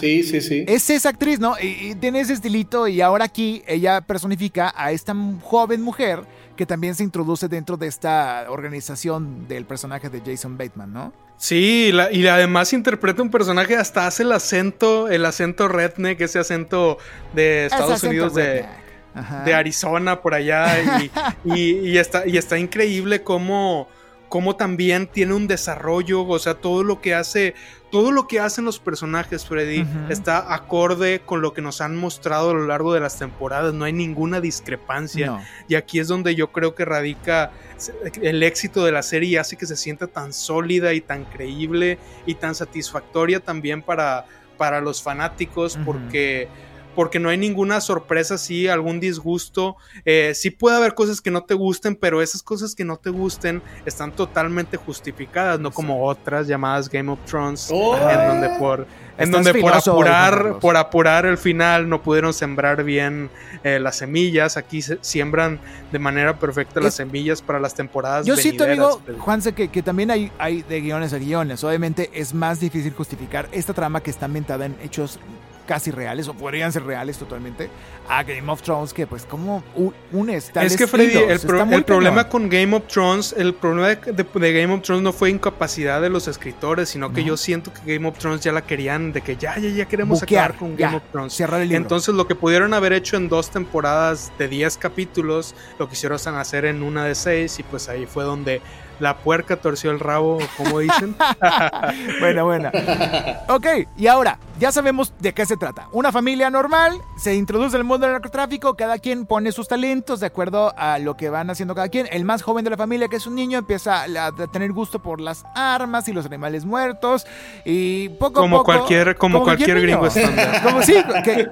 Sí, sí, sí. Es esa actriz, ¿no? Y, y tiene ese estilito y ahora aquí ella personifica a esta joven mujer que también se introduce dentro de esta organización del personaje de Jason Bateman, ¿no? Sí, la- y además interpreta un personaje, hasta hace el acento, el acento redneck, ese acento de Estados acento Unidos de, redneck. Ajá. de Arizona por allá y, y- y está, y está increíble cómo, cómo también tiene un desarrollo, o sea, todo lo que hace, todo lo que hacen los personajes, Freddy, está acorde con lo que nos han mostrado a lo largo de las temporadas, no hay ninguna discrepancia. No. Y aquí es donde yo creo que radica el éxito de la serie y hace que se sienta tan sólida y tan creíble y tan satisfactoria también para, para los fanáticos porque porque no hay ninguna sorpresa, sí, algún disgusto. Eh, sí puede haber cosas que no te gusten, pero esas cosas que no te gusten están totalmente justificadas, no como otras llamadas Game of Thrones, Oh. en donde por en donde por apurar, por apurar el final no pudieron sembrar bien eh, las semillas. Aquí se siembran de manera perfecta las semillas para las temporadas. Yo venideras, amigo, pero- Juanse, que, que también hay, hay de guiones a guiones. Obviamente es más difícil justificar esta trama que está ambientada en hechos casi reales, o podrían ser reales totalmente, a Game of Thrones, que pues como unes tales Es que Freddy, el, pro- problema con Game of Thrones, el problema de, de- de Game of Thrones no fue incapacidad de los escritores, sino que No. yo siento que Game of Thrones ya la querían, de que ya, ya, ya queremos Buquear, acabar con ya, Game of Thrones. cerrar el libro. Entonces lo que pudieron haber hecho en dos temporadas de 10 capítulos, lo quisieron hacer en una de 6 y pues ahí fue donde la puerca torció el rabo, como dicen. Buena, buena. Ok, y ahora, ya sabemos de qué se trata. Una familia normal, se introduce el mundo del narcotráfico, cada quien pone sus talentos de acuerdo a lo que van haciendo cada quien. El más joven de la familia, que es un niño, empieza a, tener gusto por las armas y los animales muertos. Y poco a Como poco... cualquier- como cualquier gringo estándar. Como sí, que,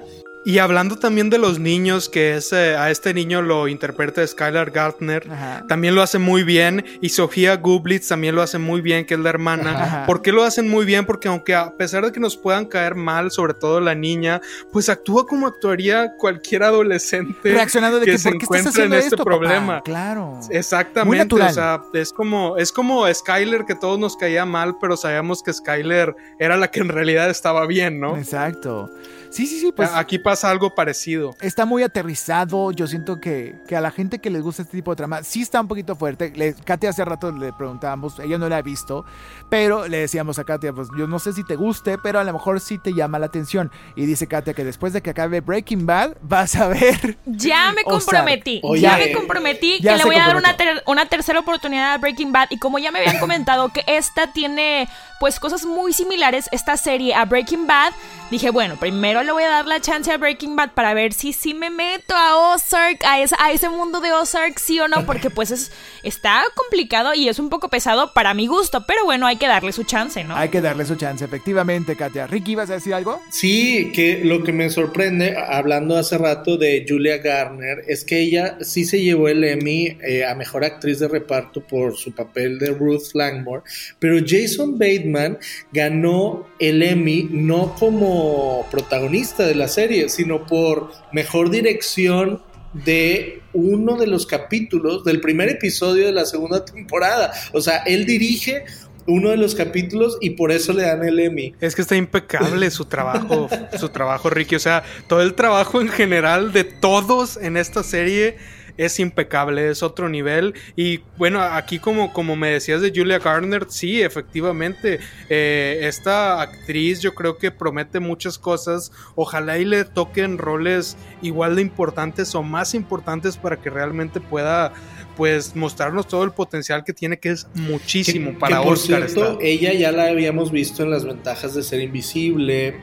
Y hablando también de los niños, que es, eh, a este niño lo interpreta Skylar Gartner, Ajá. también lo hace muy bien. Y Sofía Gublitz también lo hace muy bien, que es la hermana. Ajá. ¿Por qué lo hacen muy bien? Porque aunque a pesar de que nos puedan caer mal, sobre todo la niña, pues actúa como actuaría cualquier adolescente reaccionando de que, que se ¿por qué estás encuentra en este esto, papá?" problema. Claro. Exactamente, Muy natural. o sea, es como, es como Skyler que todos nos caía mal, pero sabíamos que Skyler era la que en realidad estaba bien, ¿no? Exacto. Sí, sí, sí, pues... Aquí pasa algo parecido. está muy aterrizado. Yo siento que, que a la gente que les gusta este tipo de trama sí está un poquito fuerte. Le, Katia hace rato le preguntábamos, ella no la ha visto, pero le decíamos a Katia, pues yo no sé si te guste, pero a lo mejor sí te llama la atención. Y dice Katia que después de que acabe Breaking Bad, vas a ver. Ya me comprometí. Oye. ya me comprometí Ya que le voy a dar una, ter- una tercera oportunidad a Breaking Bad. Y como ya me habían comentado que esta tiene pues cosas muy similares, esta serie a Breaking Bad, dije, bueno, primero le voy a dar la chance a Breaking Bad para ver si sí me meto a Ozark, a, esa- a ese mundo de Ozark, sí o no, porque pues es, está complicado y es un poco pesado para mi gusto, pero bueno, hay que darle su chance, ¿no? Hay que darle su chance, efectivamente, Katia. Ricky, ¿vas a decir algo? Sí, que lo que me sorprende, hablando hace rato de Julia Garner, es que ella sí se llevó el Emmy eh, a Mejor Actriz de Reparto por su papel de Ruth Langmore, pero Jason Bateman ganó el Emmy no como protagonista de la serie, sino por Mejor Dirección de uno de los capítulos del primer episodio de la segunda temporada. O sea, él dirige uno de los capítulos y por eso le dan el Emmy. Es que está impecable su trabajo, su trabajo, Ricky. O sea, todo el trabajo en general de todos en esta serie es impecable, es otro nivel. Y bueno, aquí como, como me decías de Julia Garner, sí, efectivamente, eh, esta actriz yo creo que promete muchas cosas. Ojalá y le toquen roles igual de importantes o más importantes para que realmente pueda pues mostrarnos todo el potencial que tiene, que es muchísimo Que- para que por Oscar. cierto, ella ya la habíamos visto en las ventajas de ser invisible.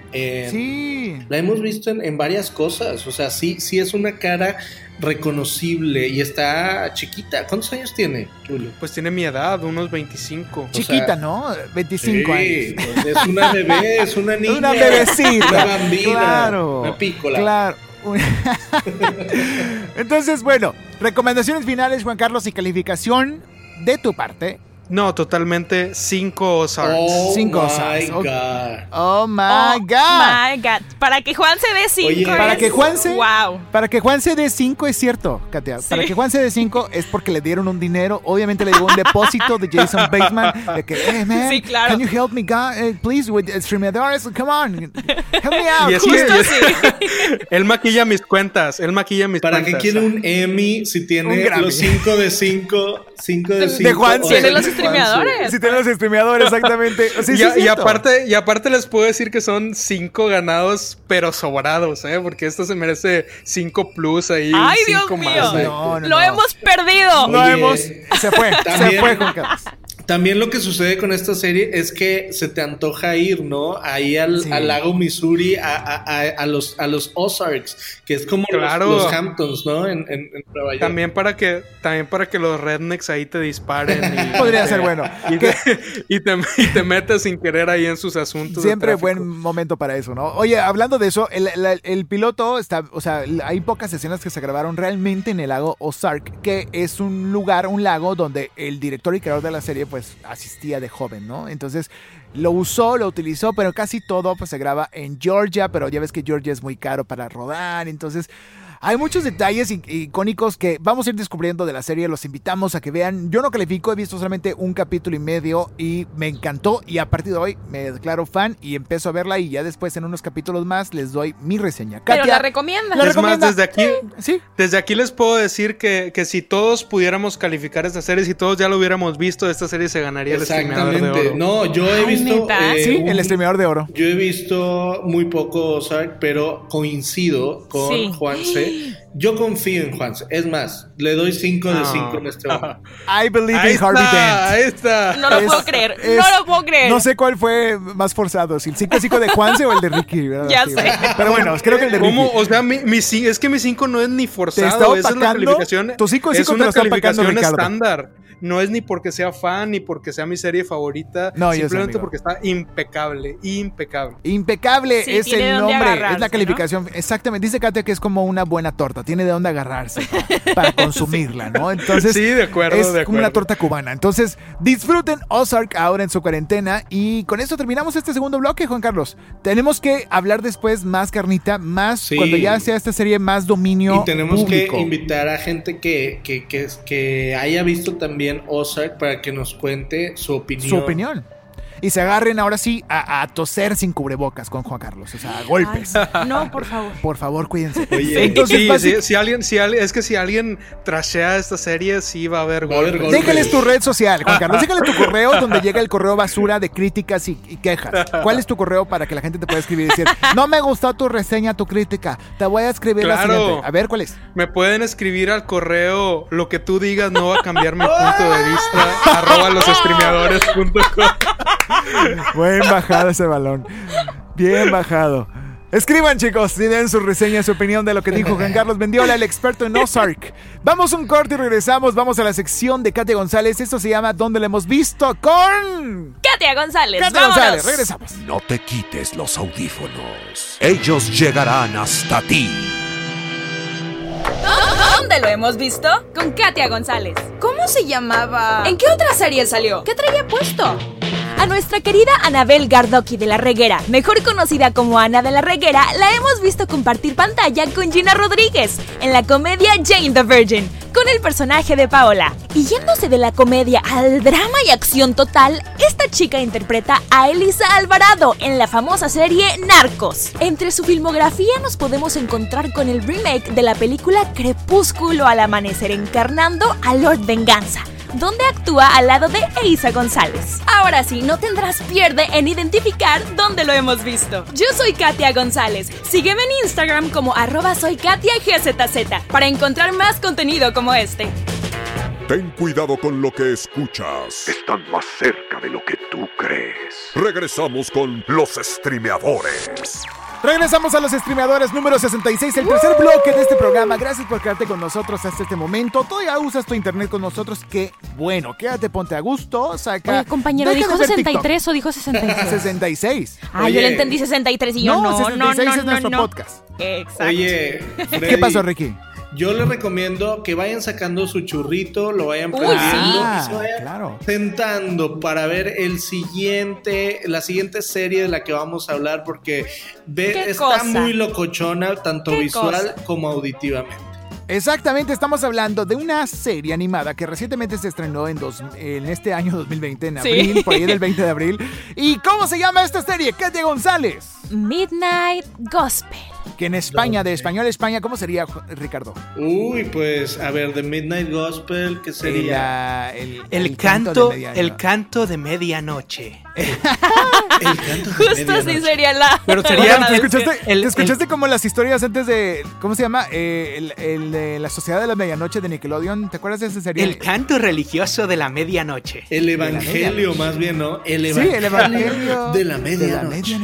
Sí. La hemos visto en, en varias cosas. O sea, sí, sí es una cara reconocible y está chiquita. ¿Cuántos años tiene, Julio? Pues tiene mi edad, unos 25. Chiquita, sea, ¿no? 25 Sí, años. pues es una bebé, es una niña. Una bebecita. Una bambina. Claro. Una pícola. Claro. Entonces, bueno, recomendaciones finales, Juan Carlos, y calificación de tu parte. No, totalmente 5 Ozarks. Oh Cinco my Ozarks. God. Oh my Oh God. my God. Para que Juan se dé cinco. Oye, Para es- que Juan se- Wow. Para que Juan se dé 5 es cierto, Katia. Para que Juan se dé 5 es porque le dieron un dinero. Obviamente le llegó un depósito de Jason Bateman. De que, hey man, Sí, claro. can you help me, guy, eh, please, with streamadores? Come on, help me out. Y es que- Justo y es- sí. Él maquilla mis cuentas, él maquilla mis ¿Para qué cuentas. quiere un Emmy si tiene los 5 de 5? 5 de 5. Juan, Tiene los. Streameadores. Si tienen los streamadores, exactamente. Sí, y, sí, aparte, y aparte les puedo decir que son 5 ganados, pero sobrados, ¿eh? Porque esto se merece 5 plus ahí. Ay, cinco Dios mío. más, ¿eh? No, no, Lo no. hemos perdido. No Oye, hemos. Se fue, se fue, Juan Carlos. También lo que sucede con esta serie es que se te antoja ir, ¿no? Ahí al, lago Missouri, a, los, a los Ozarks, que es como los, Hamptons, ¿no? En, Nueva York. También para, que, también para que los rednecks ahí te disparen. Podría ser bueno. Y te, y, metas sin querer ahí en sus asuntos. Siempre buen momento para eso, ¿no? Oye, hablando de eso, el, el, piloto está, o sea, hay pocas escenas que se grabaron realmente en el lago Ozark, que es un lugar, un lago donde el director y creador de la serie pues asistía de joven, ¿no? Entonces lo usó, lo utilizó, pero casi todo pues se graba en Georgia, pero ya ves que Georgia es muy caro para rodar, entonces hay muchos detalles icónicos que vamos a ir descubriendo de la serie. Los invitamos a que vean. Yo no califico, he visto solamente un capítulo y medio y me encantó. Y a partir de hoy me declaro fan y empiezo a verla. Y ya después, en unos capítulos más, les doy mi reseña. Katia, Pero la recomienda. es más, desde aquí, ¿Sí? desde aquí les puedo decir que, que, si todos pudiéramos calificar esta serie, si todos ya lo hubiéramos visto, esta serie se ganaría el streameador de oro. No, yo he visto. Eh, sí, el streameador de oro. Yo he visto muy poco Ozark, pero coincido con Juan C yo confío en Juan. Es más, le doy 5 de 5 en este momento. I believe in Harvey Dent. Ahí está. No lo puedo creer. no lo puedo creer. No sé cuál fue más forzado, si el 5 5 de Juanse o el de Ricky. Ya sé. Pero bueno, creo que el de Ricky. ¿Cómo? O sea, mi, mi, es que mi 5 no es ni forzado. Esa es la calificación. Tu 5 es una calificación estándar no es ni porque sea fan ni porque sea mi serie favorita, no, simplemente porque está impecable, impecable. Impecable es el nombre, es la calificación. Exactamente, dice Katia que es como una buena torta, tiene de dónde agarrarse para consumirla, ¿no? Entonces, sí, de acuerdo, es como una torta cubana. Entonces, disfruten Ozark ahora en su cuarentena y con eso terminamos este segundo bloque, Juan Carlos. Tenemos que hablar después más carnita, más cuando ya sea esta serie más dominio. Y tenemos que invitar a gente que, que, que, que haya visto también Ozark para que nos cuente su opinión. Su opinión y se agarren ahora sí a, toser sin cubrebocas con Juan Carlos. O sea, a golpes. no, por favor. Por favor, cuídense. Oye, Entonces, si, alguien, si alguien, es que si alguien trashea esta serie, sí va a haber golpes. Déjales tu red social, Juan Carlos. Déjale tu correo donde llega el correo basura de críticas y, quejas. ¿Cuál es tu correo para que la gente te pueda escribir y decir, no me gustó tu reseña, tu crítica? Te voy a escribir la siguiente. A ver, ¿cuál es? Me pueden escribir al correo lo que tú digas no va a cambiar mi punto de vista. arroba losestremeadores.com Buen bajado ese balón. Bien bajado. Escriban chicos, y den su reseña, su opinión de lo que dijo Juan Carlos Mendiola, el experto en Ozark. Vamos a un corte y regresamos. Vamos a la sección de Katia González. Esto se llama ¿Dónde le hemos visto? Con... Katia González. Katia González, regresamos. No te quites los audífonos. Ellos llegarán hasta ti. ¿Dónde lo hemos visto? Con Katia González. ¿Cómo se llamaba? ¿En qué otra serie salió? ¿Qué traía puesto? A nuestra querida Anabel Gardoki de la Reguera, mejor conocida como Ana de la Reguera, la hemos visto compartir pantalla con Gina Rodríguez en la comedia Jane the Virgin, con el personaje de Paola. Y yéndose de la comedia al drama y acción total, esta chica interpreta a Elisa Alvarado en la famosa serie Narcos. Entre su filmografía nos podemos encontrar con el remake de la película Crepúsculo al amanecer encarnando a Lord Venganza donde actúa al lado de Eisa González. Ahora sí, no tendrás pierde en identificar dónde lo hemos visto. Yo soy Katia González. Sígueme en Instagram como arroba soy Katia GZZ para encontrar más contenido como este. Ten cuidado con lo que escuchas. Están más cerca de lo que tú crees. Regresamos con los streameadores. Regresamos a los streameadores número 66, el tercer bloque de este programa. Gracias por quedarte con nosotros hasta este momento. Todavía usas tu internet con nosotros. Qué bueno, quédate, ponte a gusto. Saca. Oye, compañero, ¿dijo 63 o dijo 66? 66. Ah, yo le entendí 63 y yo no. No, 66 no, es nuestro podcast. Exacto. Oye, ¿qué pasó, Ricky? Yo les recomiendo que vayan sacando su churrito, lo vayan prendiendo y se vayan claro. sentando para ver el siguiente, la siguiente serie de la que vamos a hablar, porque ve, está muy locochona, tanto visual como auditivamente. Exactamente, estamos hablando de una serie animada que recientemente se estrenó en, dos, en este año 2020, en abril, por ahí del 20 de abril. ¿Y cómo se llama esta serie? Katia González. Midnight Gospel. Que en España, de español a España, ¿cómo sería, Ricardo? Uy, pues, a ver, The Midnight Gospel, ¿qué sería? El, el, canto, el canto de medianoche. el canto de Justo así sería la. Pero sería. ¿Escuchaste, el, ¿escuchaste como las historias antes de. ¿Cómo se llama? Eh, el, de la Sociedad de la Medianoche de Nickelodeon. ¿Te acuerdas de ese serie? El canto religioso de la medianoche. El evangelio, más bien, ¿no? El evangelio, sí, el evangelio de la medianoche.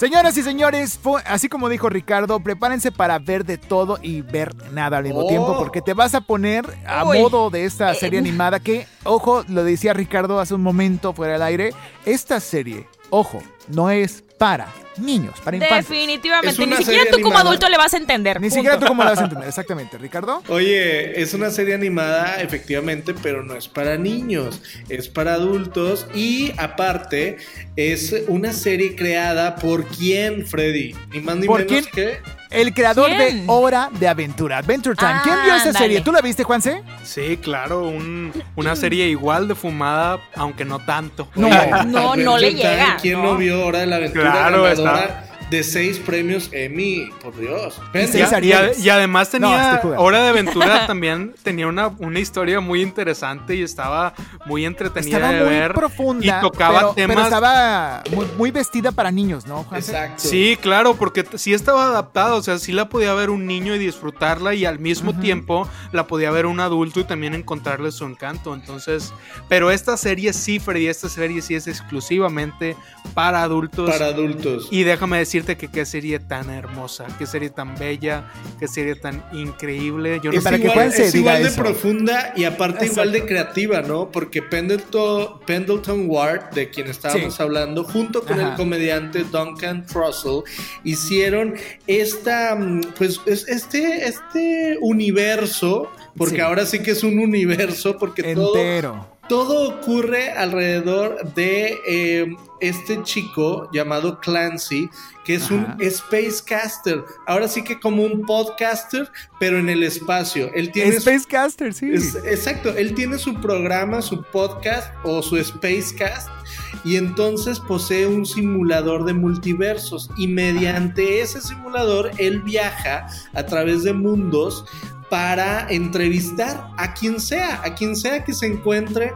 Señoras y señores, así como dijo Ricardo, prepárense para ver de todo y ver nada al mismo tiempo, oh. porque te vas a poner a modo de esta serie eh, animada que, ojo, lo decía Ricardo hace un momento fuera del aire, esta serie, ojo, no es para niños, para infantes. Definitivamente, ni siquiera tú como adulto le vas a entender. Ni siquiera tú como le vas a entender, exactamente. Ricardo. Oye, es una serie animada, efectivamente, pero no es para niños, es para adultos y aparte es una serie creada por quién, Freddy, ni más ni menos que el creador de Hora de Aventura, Adventure Time. ¿Quién vio esa serie? ¿Tú la viste, Juanse? Sí, claro, una serie igual de fumada, aunque no tanto. No, no, no le llega. ¿Quién no. vio Hora de Aventura? Claro, está de seis premios Emmy, por Dios. Y, además tenía Hora de Aventura también tenía una, una historia muy interesante y estaba muy entretenida estaba de muy ver. profunda. Y tocaba temas. Pero estaba muy, vestida para niños, ¿no? Exacto. Sí, claro, porque sí estaba adaptada, o sea, sí la podía ver un niño y disfrutarla y al mismo tiempo la podía ver un adulto y también encontrarle su encanto. Entonces, pero esta serie sí, Freddy, esta serie sí es exclusivamente para adultos. Para adultos. Y déjame decir que qué serie tan hermosa, qué serie tan bella, qué serie tan increíble. Yo no es para igual, que es igual de profunda y aparte igual de creativa, ¿no? Porque Pendleton, Pendleton Ward, de quien estábamos hablando, junto con el comediante Duncan Trussell, hicieron esta, mm, pues, este, este universo, porque ahora sí que es un universo, porque Entero. todo todo ocurre alrededor de eh, este chico llamado Clancy, que es un Spacecaster. Ahora sí que como un podcaster, pero en el espacio. Él tiene Spacecaster, sí. exacto, él tiene su programa, su podcast o su Spacecast y entonces posee un simulador de multiversos y mediante ese simulador él viaja a través de mundos para entrevistar a quien sea, a quien sea que se encuentre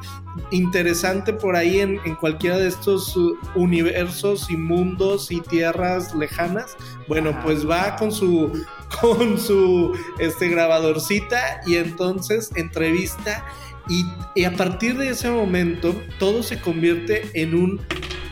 interesante por ahí en, cualquiera de estos uh, universos y mundos y tierras lejanas. Bueno, pues va con su con su este grabadorcita y entonces entrevista y, y, a partir de ese momento todo se convierte en un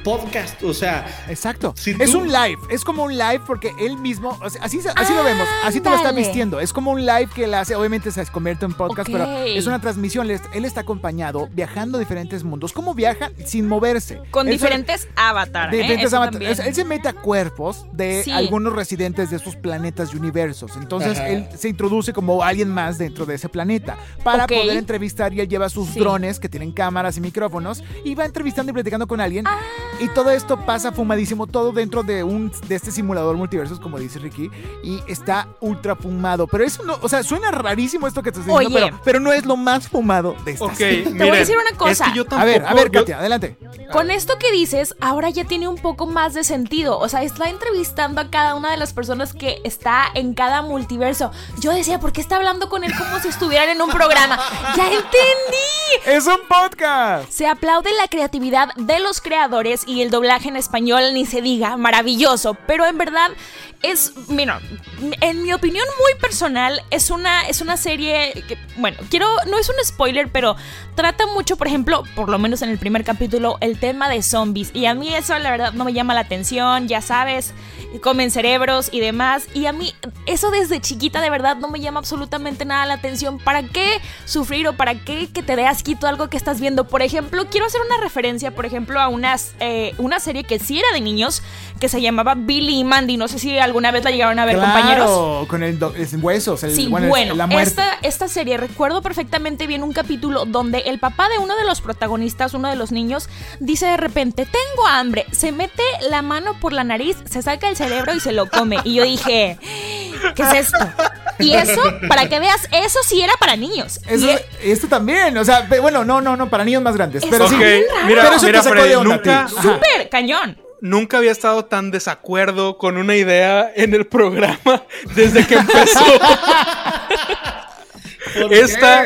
podcast, o sea. Exacto. es un live, es como un live porque él mismo, así, así lo vemos, así te lo está vistiendo. Es como un live que él hace, obviamente se convierte en podcast, pero es una transmisión. Él está acompañado, viajando a diferentes mundos. ¿Cómo viaja? Sin moverse. Con diferentes avatares. ¿eh? Diferentes avatares. Él se mete a cuerpos de algunos residentes de esos planetas y universos. Entonces él se introduce como alguien más dentro de ese planeta para poder entrevistar y él lleva sus drones que tienen cámaras y micrófonos y va entrevistando y platicando con alguien. Ah. Y todo esto pasa fumadísimo, todo dentro de un de este simulador multiversos, como dice Ricky, y está ultra fumado. Pero eso no, o sea, suena rarísimo esto que estás diciendo, pero, no es lo más fumado de esta Te voy a decir una cosa. a ver, a ver, Katia, adelante. Con esto que dices, ahora ya tiene un poco más de sentido. O sea, está entrevistando a cada una de las personas que está en cada multiverso. Yo decía, ¿por qué está hablando con él como si estuvieran en un programa? ¡Ya entendí! ¡Es un podcast! Se aplaude la creatividad de los creadores y el doblaje en español ni se diga, maravilloso, pero en verdad es, mira, en mi opinión muy personal, es una, es una serie que, bueno, quiero, no es un spoiler, pero trata mucho, por ejemplo, por lo menos en el primer capítulo, el tema de zombies. Y a mí eso la verdad no me llama la atención, ya sabes, comen cerebros y demás. Y a mí eso desde chiquita de verdad no me llama absolutamente nada la atención. ¿Para qué sufrir o para qué que te dé asquito algo que estás viendo? Por ejemplo, quiero hacer una referencia, por ejemplo, a unas, eh, una serie que sí era de niños, que se llamaba Billy y Mandy. No sé si alguna vez la llegaron a ver, compañeros. con el huesos. El, sí, bueno, esta, esta serie recuerdo perfectamente bien un capítulo donde el papá de uno de los protagonistas, uno de los niños, dice de repente, tengo hambre, se mete la mano por la nariz, se saca el cerebro y se lo come. Y yo dije, ¿qué es esto? Y eso, para que veas, eso sí era para niños. Eso, esto también, o sea, bueno, no, no, no, para niños más grandes. pero sí, mira, pero eso mira, te sacó de onda, Súper, cañón. nunca había estado tan desacuerdo con una idea en el programa desde que empezó. Esta,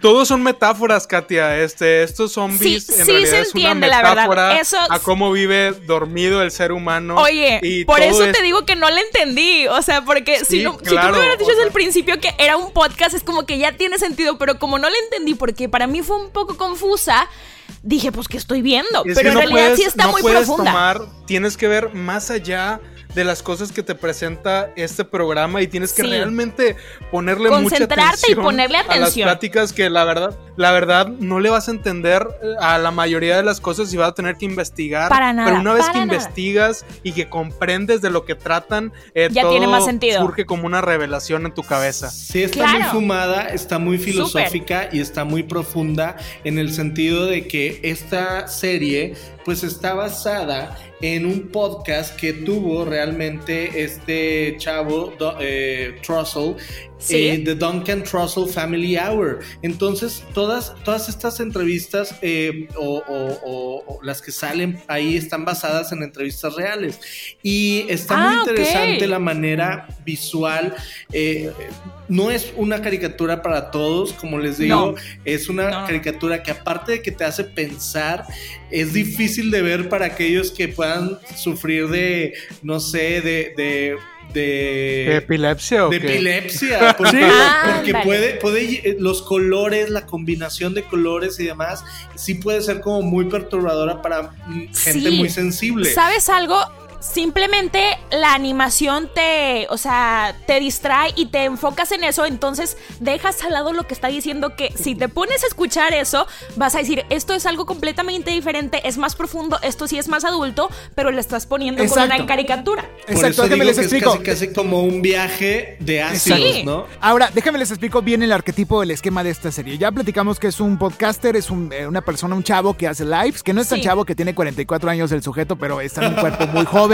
todos son metáforas, Katia. Este, estos zombies Sí, en sí realidad se es una entiende, la verdad. metáfora Eso- a cómo vive dormido el ser humano. Oye, y por eso es- te digo que no la entendí. O sea, porque si, no- si tú me hubieras dicho o desde sea- el principio que era un podcast, es como que ya tiene sentido. Pero como no la entendí, porque para mí fue un poco confusa, dije, pues, ¿qué estoy viendo? Es pero que en no realidad puedes, sí está no muy puedes profunda. tomar, tienes que ver más allá de las cosas que te presenta este programa y tienes que Sí. realmente ponerle mucha Concentrarte y atención ponerle a las atención. pláticas que la verdad, la verdad no le vas a entender eh, a la mayoría de las cosas y vas a tener que investigar. Para nada, Pero una vez que nada. investigas y que comprendes de lo que tratan, eh, Ya todo tiene más sentido. surge como una revelación en tu cabeza. Sí, está Claro. muy fumada, está muy filosófica y está muy profunda en el sentido de que esta serie pues está basada en un podcast que tuvo realmente este chavo eh, Trussell Sí. eh, The Duncan Trussell Family Hour. Entonces, todas, todas estas entrevistas eh, o, o- o- o las que salen ahí están basadas en entrevistas reales. Y está Ah, muy ok. interesante la manera visual. eh, no es una caricatura para todos, como les digo, No. es una No. caricatura que aparte de que te hace pensar, es difícil de ver para aquellos que puedan sufrir de, no sé, de... de de, ¿Epilepsia o de qué? epilepsia porque, Sí. porque puede, puede los colores, la combinación de colores y demás, sí puede ser como muy perturbadora para gente Sí. muy sensible. ¿Sabes algo? Simplemente la animación te, o sea, te distrae y te enfocas en eso, entonces dejas al lado lo que está diciendo que si te pones a escuchar eso, vas a decir, esto es algo completamente diferente, es más profundo, esto sí es más adulto, pero le estás poniendo con una caricatura. Por Exacto, eso déjenme digo les que es explico. casi, casi como un viaje de ácidos, Sí. ¿no? Ahora, déjenme les explico bien el arquetipo, el esquema de esta serie. Ya platicamos que es un podcaster, es un, eh, una persona, un chavo que hace lives, que no es tan Sí. chavo, que tiene 44 años el sujeto, pero está en un cuerpo muy joven.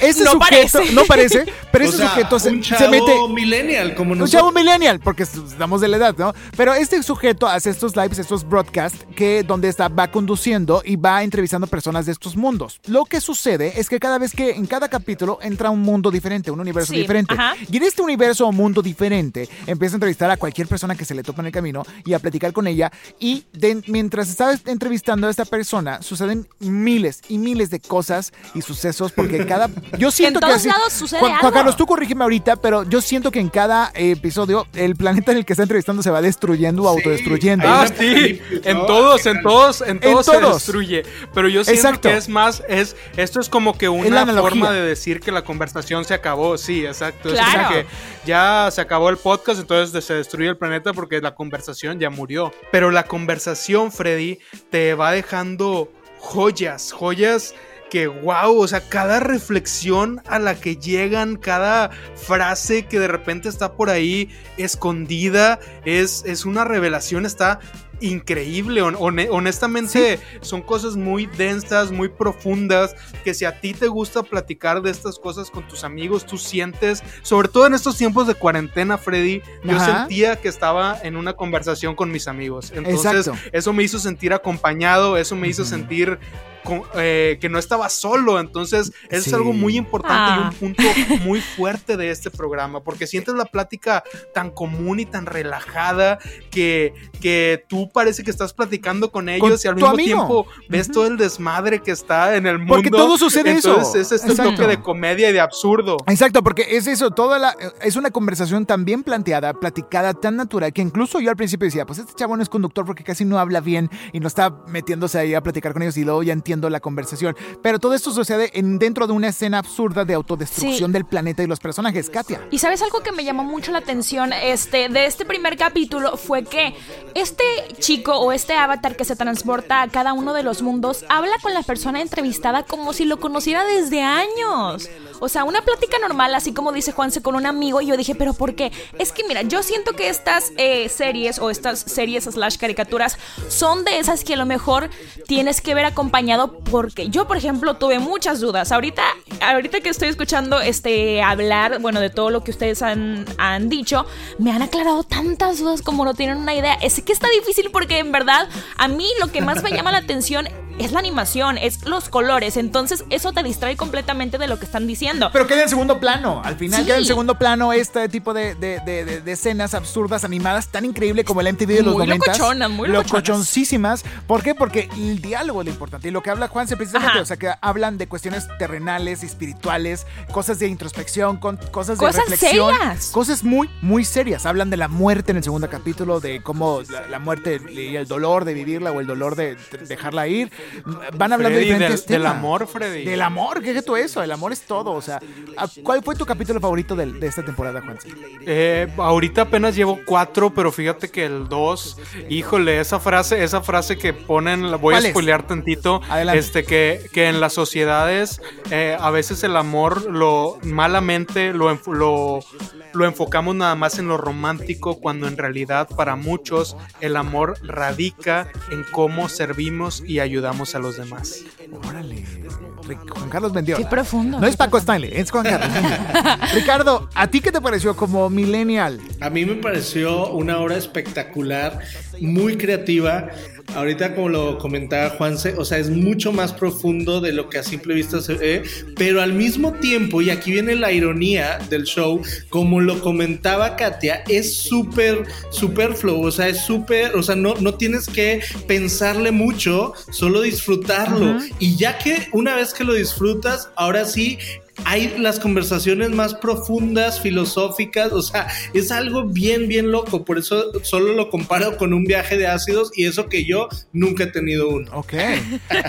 Ese No sujeto, parece. no parece, pero O ese sea, sujeto se, un se chavo mete... millennial como Un nosotros. chavo millennial, porque estamos de la edad, ¿no? Pero este sujeto hace estos lives, estos broadcasts, que donde está, va conduciendo y va entrevistando personas de estos mundos. Lo que sucede es que cada vez que en cada capítulo entra un mundo diferente, un universo Sí, diferente. ajá. Y en este universo o mundo diferente, empieza a entrevistar a cualquier persona que se le topa en el camino y a platicar con ella. Y de- mientras está entrevistando a esta persona, suceden miles y miles de cosas y sucesos, porque cada. Yo siento que todos así- lados sucede Juan. Carlos, tú corrígeme ahorita, pero yo siento que en cada episodio el planeta en el que está entrevistando se va destruyendo o Sí, autodestruyendo. Ah, sí, en ¿no? todos, en todos, en todos se todos. destruye. Pero yo siento Exacto. que es más, es, esto es como que una forma de decir que la conversación se acabó. Sí, exacto. Es Claro. como que ya se acabó el podcast, entonces se destruye el planeta porque la conversación ya murió. Pero la conversación, Freddy, te va dejando joyas, joyas que wow, o sea, cada reflexión a la que llegan, cada frase que de repente está por ahí escondida, es, es una revelación, está increíble. Hon- hone- honestamente, son cosas muy densas, muy profundas, que si a ti te gusta platicar de estas cosas con tus amigos, tú sientes, sobre todo en estos tiempos de cuarentena, Freddy, yo sentía que estaba en una conversación con mis amigos. Entonces, Exacto. eso me hizo sentir acompañado, eso me hizo sentir con- eh, que no estaba solo. Entonces, eso Sí. es algo muy importante Ah. y un punto muy fuerte de este programa, porque sientes la plática tan común y tan relajada que, que tú parece que estás platicando con ellos y al mismo amigo. tiempo ves todo el desmadre que está en el mundo. Porque todo sucede eso. Entonces, es este Exacto. toque de comedia y de absurdo. Exacto, porque es eso, toda la, es una conversación tan bien planteada, platicada, tan natural, que incluso yo al principio decía, pues este chavo no es conductor porque casi no habla bien y no está metiéndose ahí a platicar con ellos y luego ya entiendo la conversación. Pero todo esto sucede en, dentro de una escena absurda de autodestrucción Sí. del planeta y los personajes, Katia. Y sabes algo que me llamó mucho la atención este, de este primer capítulo fue que este chico o este avatar que se transporta a cada uno de los mundos habla con la persona entrevistada como si lo conociera desde años. O sea, una plática normal, así como dice Juanse con un amigo. Y yo dije, ¿pero por qué? Es que mira, yo siento que estas eh, series o estas series slash caricaturas son de esas que a lo mejor tienes que ver acompañado porque yo, por ejemplo, tuve muchas dudas. Ahorita, ahorita que estoy escuchando este hablar, bueno, de todo lo que ustedes han, han dicho, me han aclarado tantas dudas como no tienen una idea. Es que está difícil porque en verdad a mí lo que más me llama la atención es la animación, es los colores. Entonces, eso te distrae completamente de lo que están diciendo. Pero queda en segundo plano. Al final Sí. queda en segundo plano este tipo de, de- de- de- de escenas absurdas, animadas, tan increíble como el MTV de los Muy 90. locochonas, muy locochonas. Locochoncísimas. ¿Por qué? Porque el diálogo es lo importante. Y lo que habla Juanse precisamente, Ajá. o sea, que hablan de cuestiones terrenales, espirituales, cosas de introspección, con, cosas de Cosas reflexión. serias. Cosas muy, muy serias. Hablan de la muerte en el segundo capítulo, de cómo la, la muerte y el dolor de vivirla o el dolor de, de dejarla ir. Van hablando Freddy, de diferentes del, del temas. amor, Freddy. Del amor, ¿qué es tú eso? El amor es todo. O sea, ¿a- ¿cuál fue tu capítulo favorito de, esta temporada, Juan? Eh, ahorita apenas llevo cuatro, pero fíjate que el dos, híjole, esa frase, esa frase que ponen, la voy a spoilear tantito, Adelante. este que, que en las sociedades eh, a veces el amor lo malamente lo, lo, lo enfocamos nada más en lo romántico, cuando en realidad para muchos el amor radica en cómo servimos y ayudamos a los demás. Órale. Juan Carlos Mendiola. Qué profundo. No es Paco Stanley, es Juan Carlos. Ricardo, ¿a ti qué te pareció como millennial? A mí me pareció una obra espectacular, muy creativa. Ahorita como lo comentaba Juanse, o sea, es mucho más profundo de lo que a simple vista se ve, pero al mismo tiempo, y aquí viene la ironía del show, como lo comentaba Katia, es súper, súper flow, o sea, es súper, o sea, no, no tienes que pensarle mucho, solo disfrutarlo. Y ya que una vez que lo disfrutas, ahora sí hay las conversaciones más profundas, filosóficas, o sea, es algo bien, bien loco. Por eso solo lo comparo con un viaje de ácidos y eso que yo nunca he tenido uno. Ok.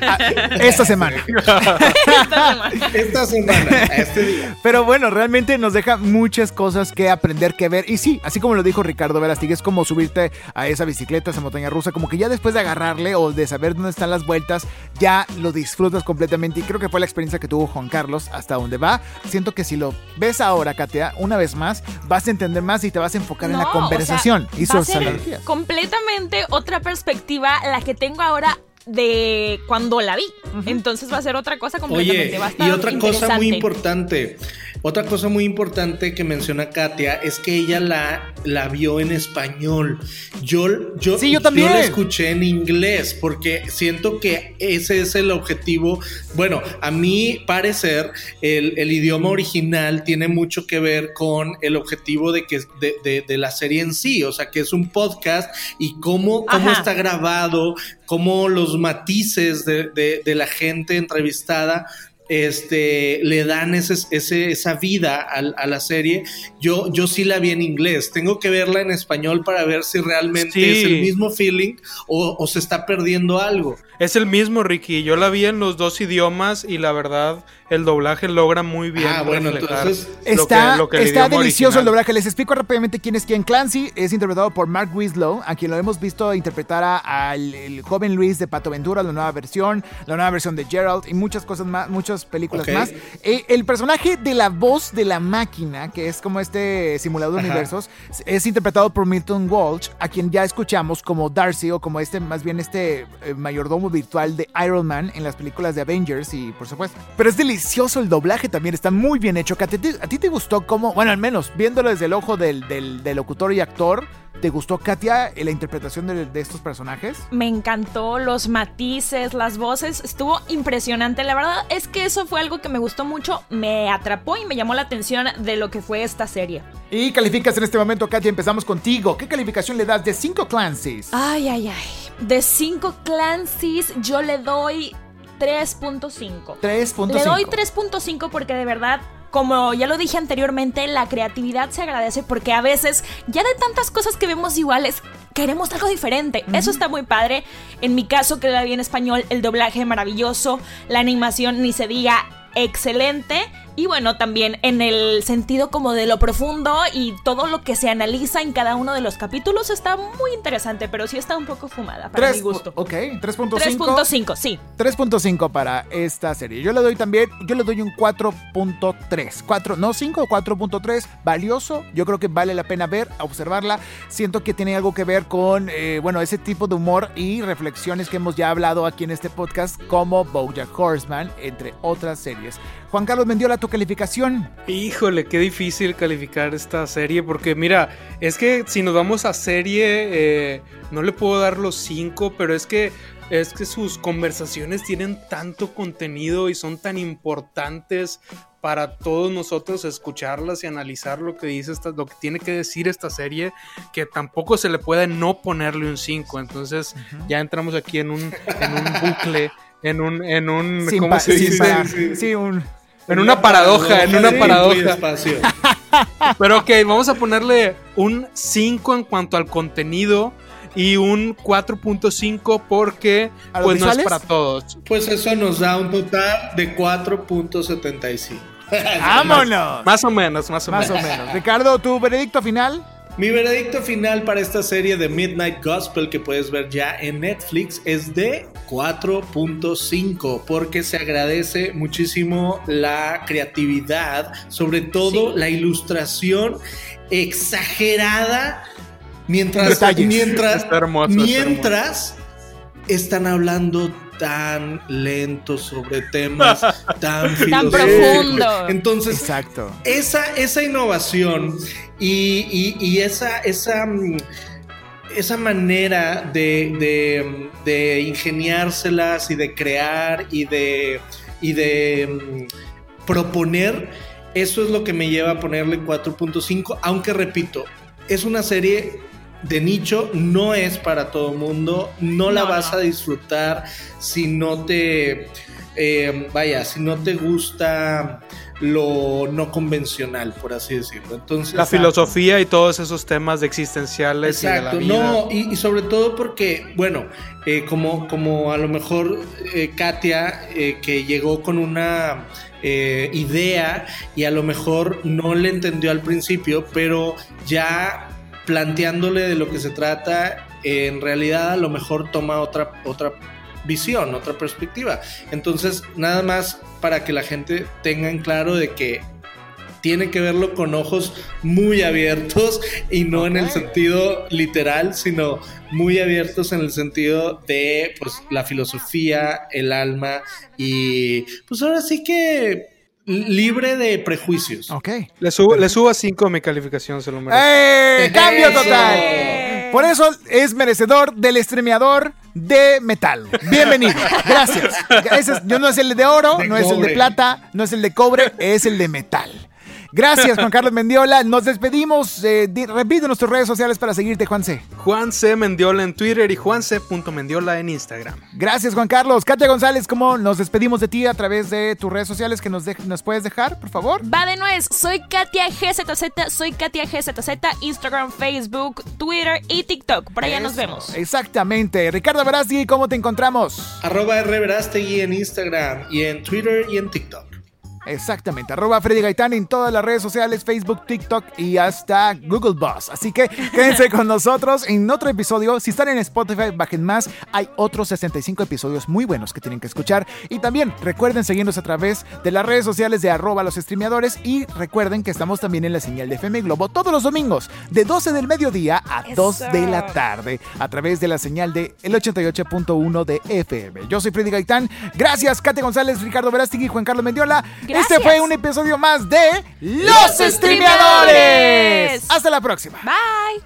Ah, esta semana. Esta semana, este día. Pero bueno, realmente nos deja muchas cosas que aprender, que ver. Y sí, así como lo dijo Ricardo Verástig, es como subirte a esa bicicleta, a esa montaña rusa, como que ya después de agarrarle o de saber dónde están las vueltas, ya lo disfrutas completamente. Y creo que fue la experiencia que tuvo Juan Carlos hasta donde va. Siento que si lo ves ahora, Katia, una vez más, vas a entender más y te vas a enfocar en la conversación o sea, y va a sus ser analogías. completamente otra perspectiva la que tengo ahora de cuando la vi. Entonces va a ser otra cosa completamente. Oye, va a estar y otra cosa muy importante, otra cosa muy importante que menciona Katia es que ella la, la vio en español. Yo, yo, Sí, yo también. la escuché en inglés porque siento que ese es el objetivo. Bueno, a mi parecer, el, el idioma original tiene mucho que ver con el objetivo de, que, de, de- de la serie en sí, o sea, que es un podcast y cómo, cómo Ajá. está grabado, cómo los matices de- de la gente entrevistada este, le dan ese, ese- esa vida al- a, la serie. Yo, yo sí la vi en inglés. Tengo que verla en español para ver si realmente Sí. es el mismo feeling o, o se está perdiendo algo. Es el mismo, Ricky. Yo la vi en los dos idiomas y la verdad, el doblaje logra muy bien. Ah, bueno, reflejar entonces lo Está, que- lo que el está delicioso el doblaje. Les explico rápidamente quién es quién. Clancy es interpretado por Mark Winslow, a quien lo hemos visto interpretar a- al el joven Luis de Pato Ventura, la nueva versión, la nueva versión de Gerald y muchas cosas más, muchas películas más. Eh, el personaje de la voz de la máquina, que es como este simulador de universos, es interpretado por Milton Walsh, a quien ya escuchamos como Darcy o como este, más bien este eh, mayordomo virtual de Iron Man en las películas de Avengers y por supuesto. Pero es delicioso el doblaje también, está muy bien hecho. ¿A ti, a ti te gustó cómo, bueno, al menos viéndolo desde el ojo del, del- del locutor y actor, ¿te gustó, Katia, la interpretación de, de estos personajes? Me encantó los matices, las voces, estuvo impresionante. La verdad es que eso fue algo que me gustó mucho, me atrapó y me llamó la atención de lo que fue esta serie. Y calificas en este momento, Katia, empezamos contigo. ¿Qué calificación le das de 5 Clancy's? Ay, ay, ay. De 5 Clancy's, yo le doy 3.5. 3.5. Le doy 3.5 porque de verdad, como ya lo dije anteriormente, la creatividad se agradece porque a veces, ya de tantas cosas que vemos iguales, queremos algo diferente. Eso está muy padre. En mi caso, que la vi en español, el doblaje maravilloso, la animación ni se diga excelente. Y bueno, también en el sentido como de lo profundo y todo lo que se analiza en cada uno de los capítulos está muy interesante, pero sí está un poco fumada para mi gusto. Ok, 3.5. 3.5, sí. 3.5 para esta serie. Yo le doy también, yo le doy un 4.3. 4, no 5, 4.3. Valioso. Yo creo que vale la pena ver, observarla. Siento que tiene algo que ver con, eh, bueno, ese tipo de humor y reflexiones que hemos ya hablado aquí en este podcast, como Bojack Horseman, entre otras series. Juan Carlos Mendiola, tu calificación. Híjole, qué difícil calificar esta serie porque mira, es que si nos vamos a serie, eh, no le puedo dar los 5, pero es que es que sus conversaciones tienen tanto contenido y son tan importantes para todos nosotros escucharlas y analizar lo que dice esta, lo que tiene que decir esta serie, que tampoco se le puede no ponerle un 5. Entonces ya entramos aquí en un, en un bucle, en un, en un ¿cómo se dice? Sí, un en una paradoja, en una paradoja. Pero ok, vamos a ponerle un 5 en cuanto al contenido y un 4.5 porque pues no es para todos. Pues eso nos da un total de 4.75. ¡Vámonos! Más o menos, más o más menos. o menos. Ricardo, ¿tu veredicto final? Mi veredicto final para esta serie de Midnight Gospel que puedes ver ya en Netflix es de 4.5 porque se agradece muchísimo la creatividad, sobre todo la ilustración exagerada mientras mientras mientras están hablando tan lento sobre temas tan tan profundos. Entonces, Exacto. Esa, esa innovación y, y, esa, esa, mm, esa manera de, de, de, ingeniárselas y de crear y de, y de mm, proponer, eso es lo que me lleva a ponerle 4.5, aunque repito, es una serie de nicho no es para todo mundo, no, la vas a disfrutar si no te, eh, vaya, si no te gusta lo no convencional, por así decirlo. Entonces, la filosofía y todos esos temas de existenciales exacto, y de la vida. No, y, y sobre todo porque, bueno, eh, como, como a lo mejor eh, Katia, eh, que llegó con una eh, idea y a lo mejor no le entendió al principio, pero ya planteándole de lo que se trata, en realidad a lo mejor toma otra, otra visión, otra perspectiva. Entonces, nada más para que la gente tenga en claro de que tiene que verlo con ojos muy abiertos y no okay. en el sentido literal, sino muy abiertos en el sentido de pues la filosofía, el alma y pues ahora sí que libre de prejuicios. Ok. Le subo, le subo a 5 mi calificación, se lo merece. ¡Eh! ¡Cambio total! Por eso es merecedor del estremeador de metal. Bienvenido. Gracias. Ese es, yo no es el de oro, de no cobre. es el de plata, no es el de cobre, es el de metal. Gracias, Juan Carlos Mendiola. Nos despedimos. Eh, repite nuestras redes sociales para seguirte, Juan C. Juan C. Mendiola en Twitter y juanc.mendiola en Instagram. Gracias, Juan Carlos. Katia González, ¿cómo nos despedimos de ti a través de tus redes sociales que nos, de nos puedes dejar, por favor? Va de nuez. Soy Katia GZZ. Soy Katia GZZ. Instagram, Facebook, Twitter y TikTok. Por allá Eso. nos vemos. Exactamente. Ricardo Verástegui, ¿cómo te encontramos? Arroba R Verástegui en Instagram y en Twitter y en TikTok. Exactamente, arroba Freddy Gaitán en todas las redes sociales, Facebook, TikTok y hasta Google Boss. Así que quédense con nosotros en otro episodio. Si están en Spotify, bajen más. Hay otros 65 episodios muy buenos que tienen que escuchar. Y también recuerden seguirnos a través de las redes sociales de arroba los streameadores. Y recuerden que estamos también en la señal de FM Globo todos los domingos, de 12 del mediodía a Eso. 2 de la tarde, a través de la señal de el 88.1 de FM. Yo soy Freddy Gaitán. Gracias, Kate González, Ricardo Verástegui y Juan Carlos Mendiola. Gracias. Este fue un episodio más de Los Streameadores. Hasta la próxima. Bye.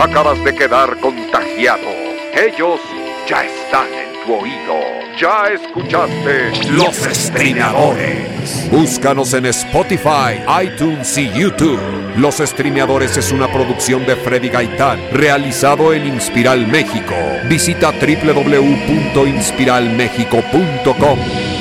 Acabas de quedar contagiado. Ellos ya están en tu oído. Ya escuchaste Los Streameadores. Búscanos en Spotify, iTunes y YouTube. Los Streameadores es una producción de Freddy Gaitán, realizado en Inspiral México. Visita www.inspiralmexico.com.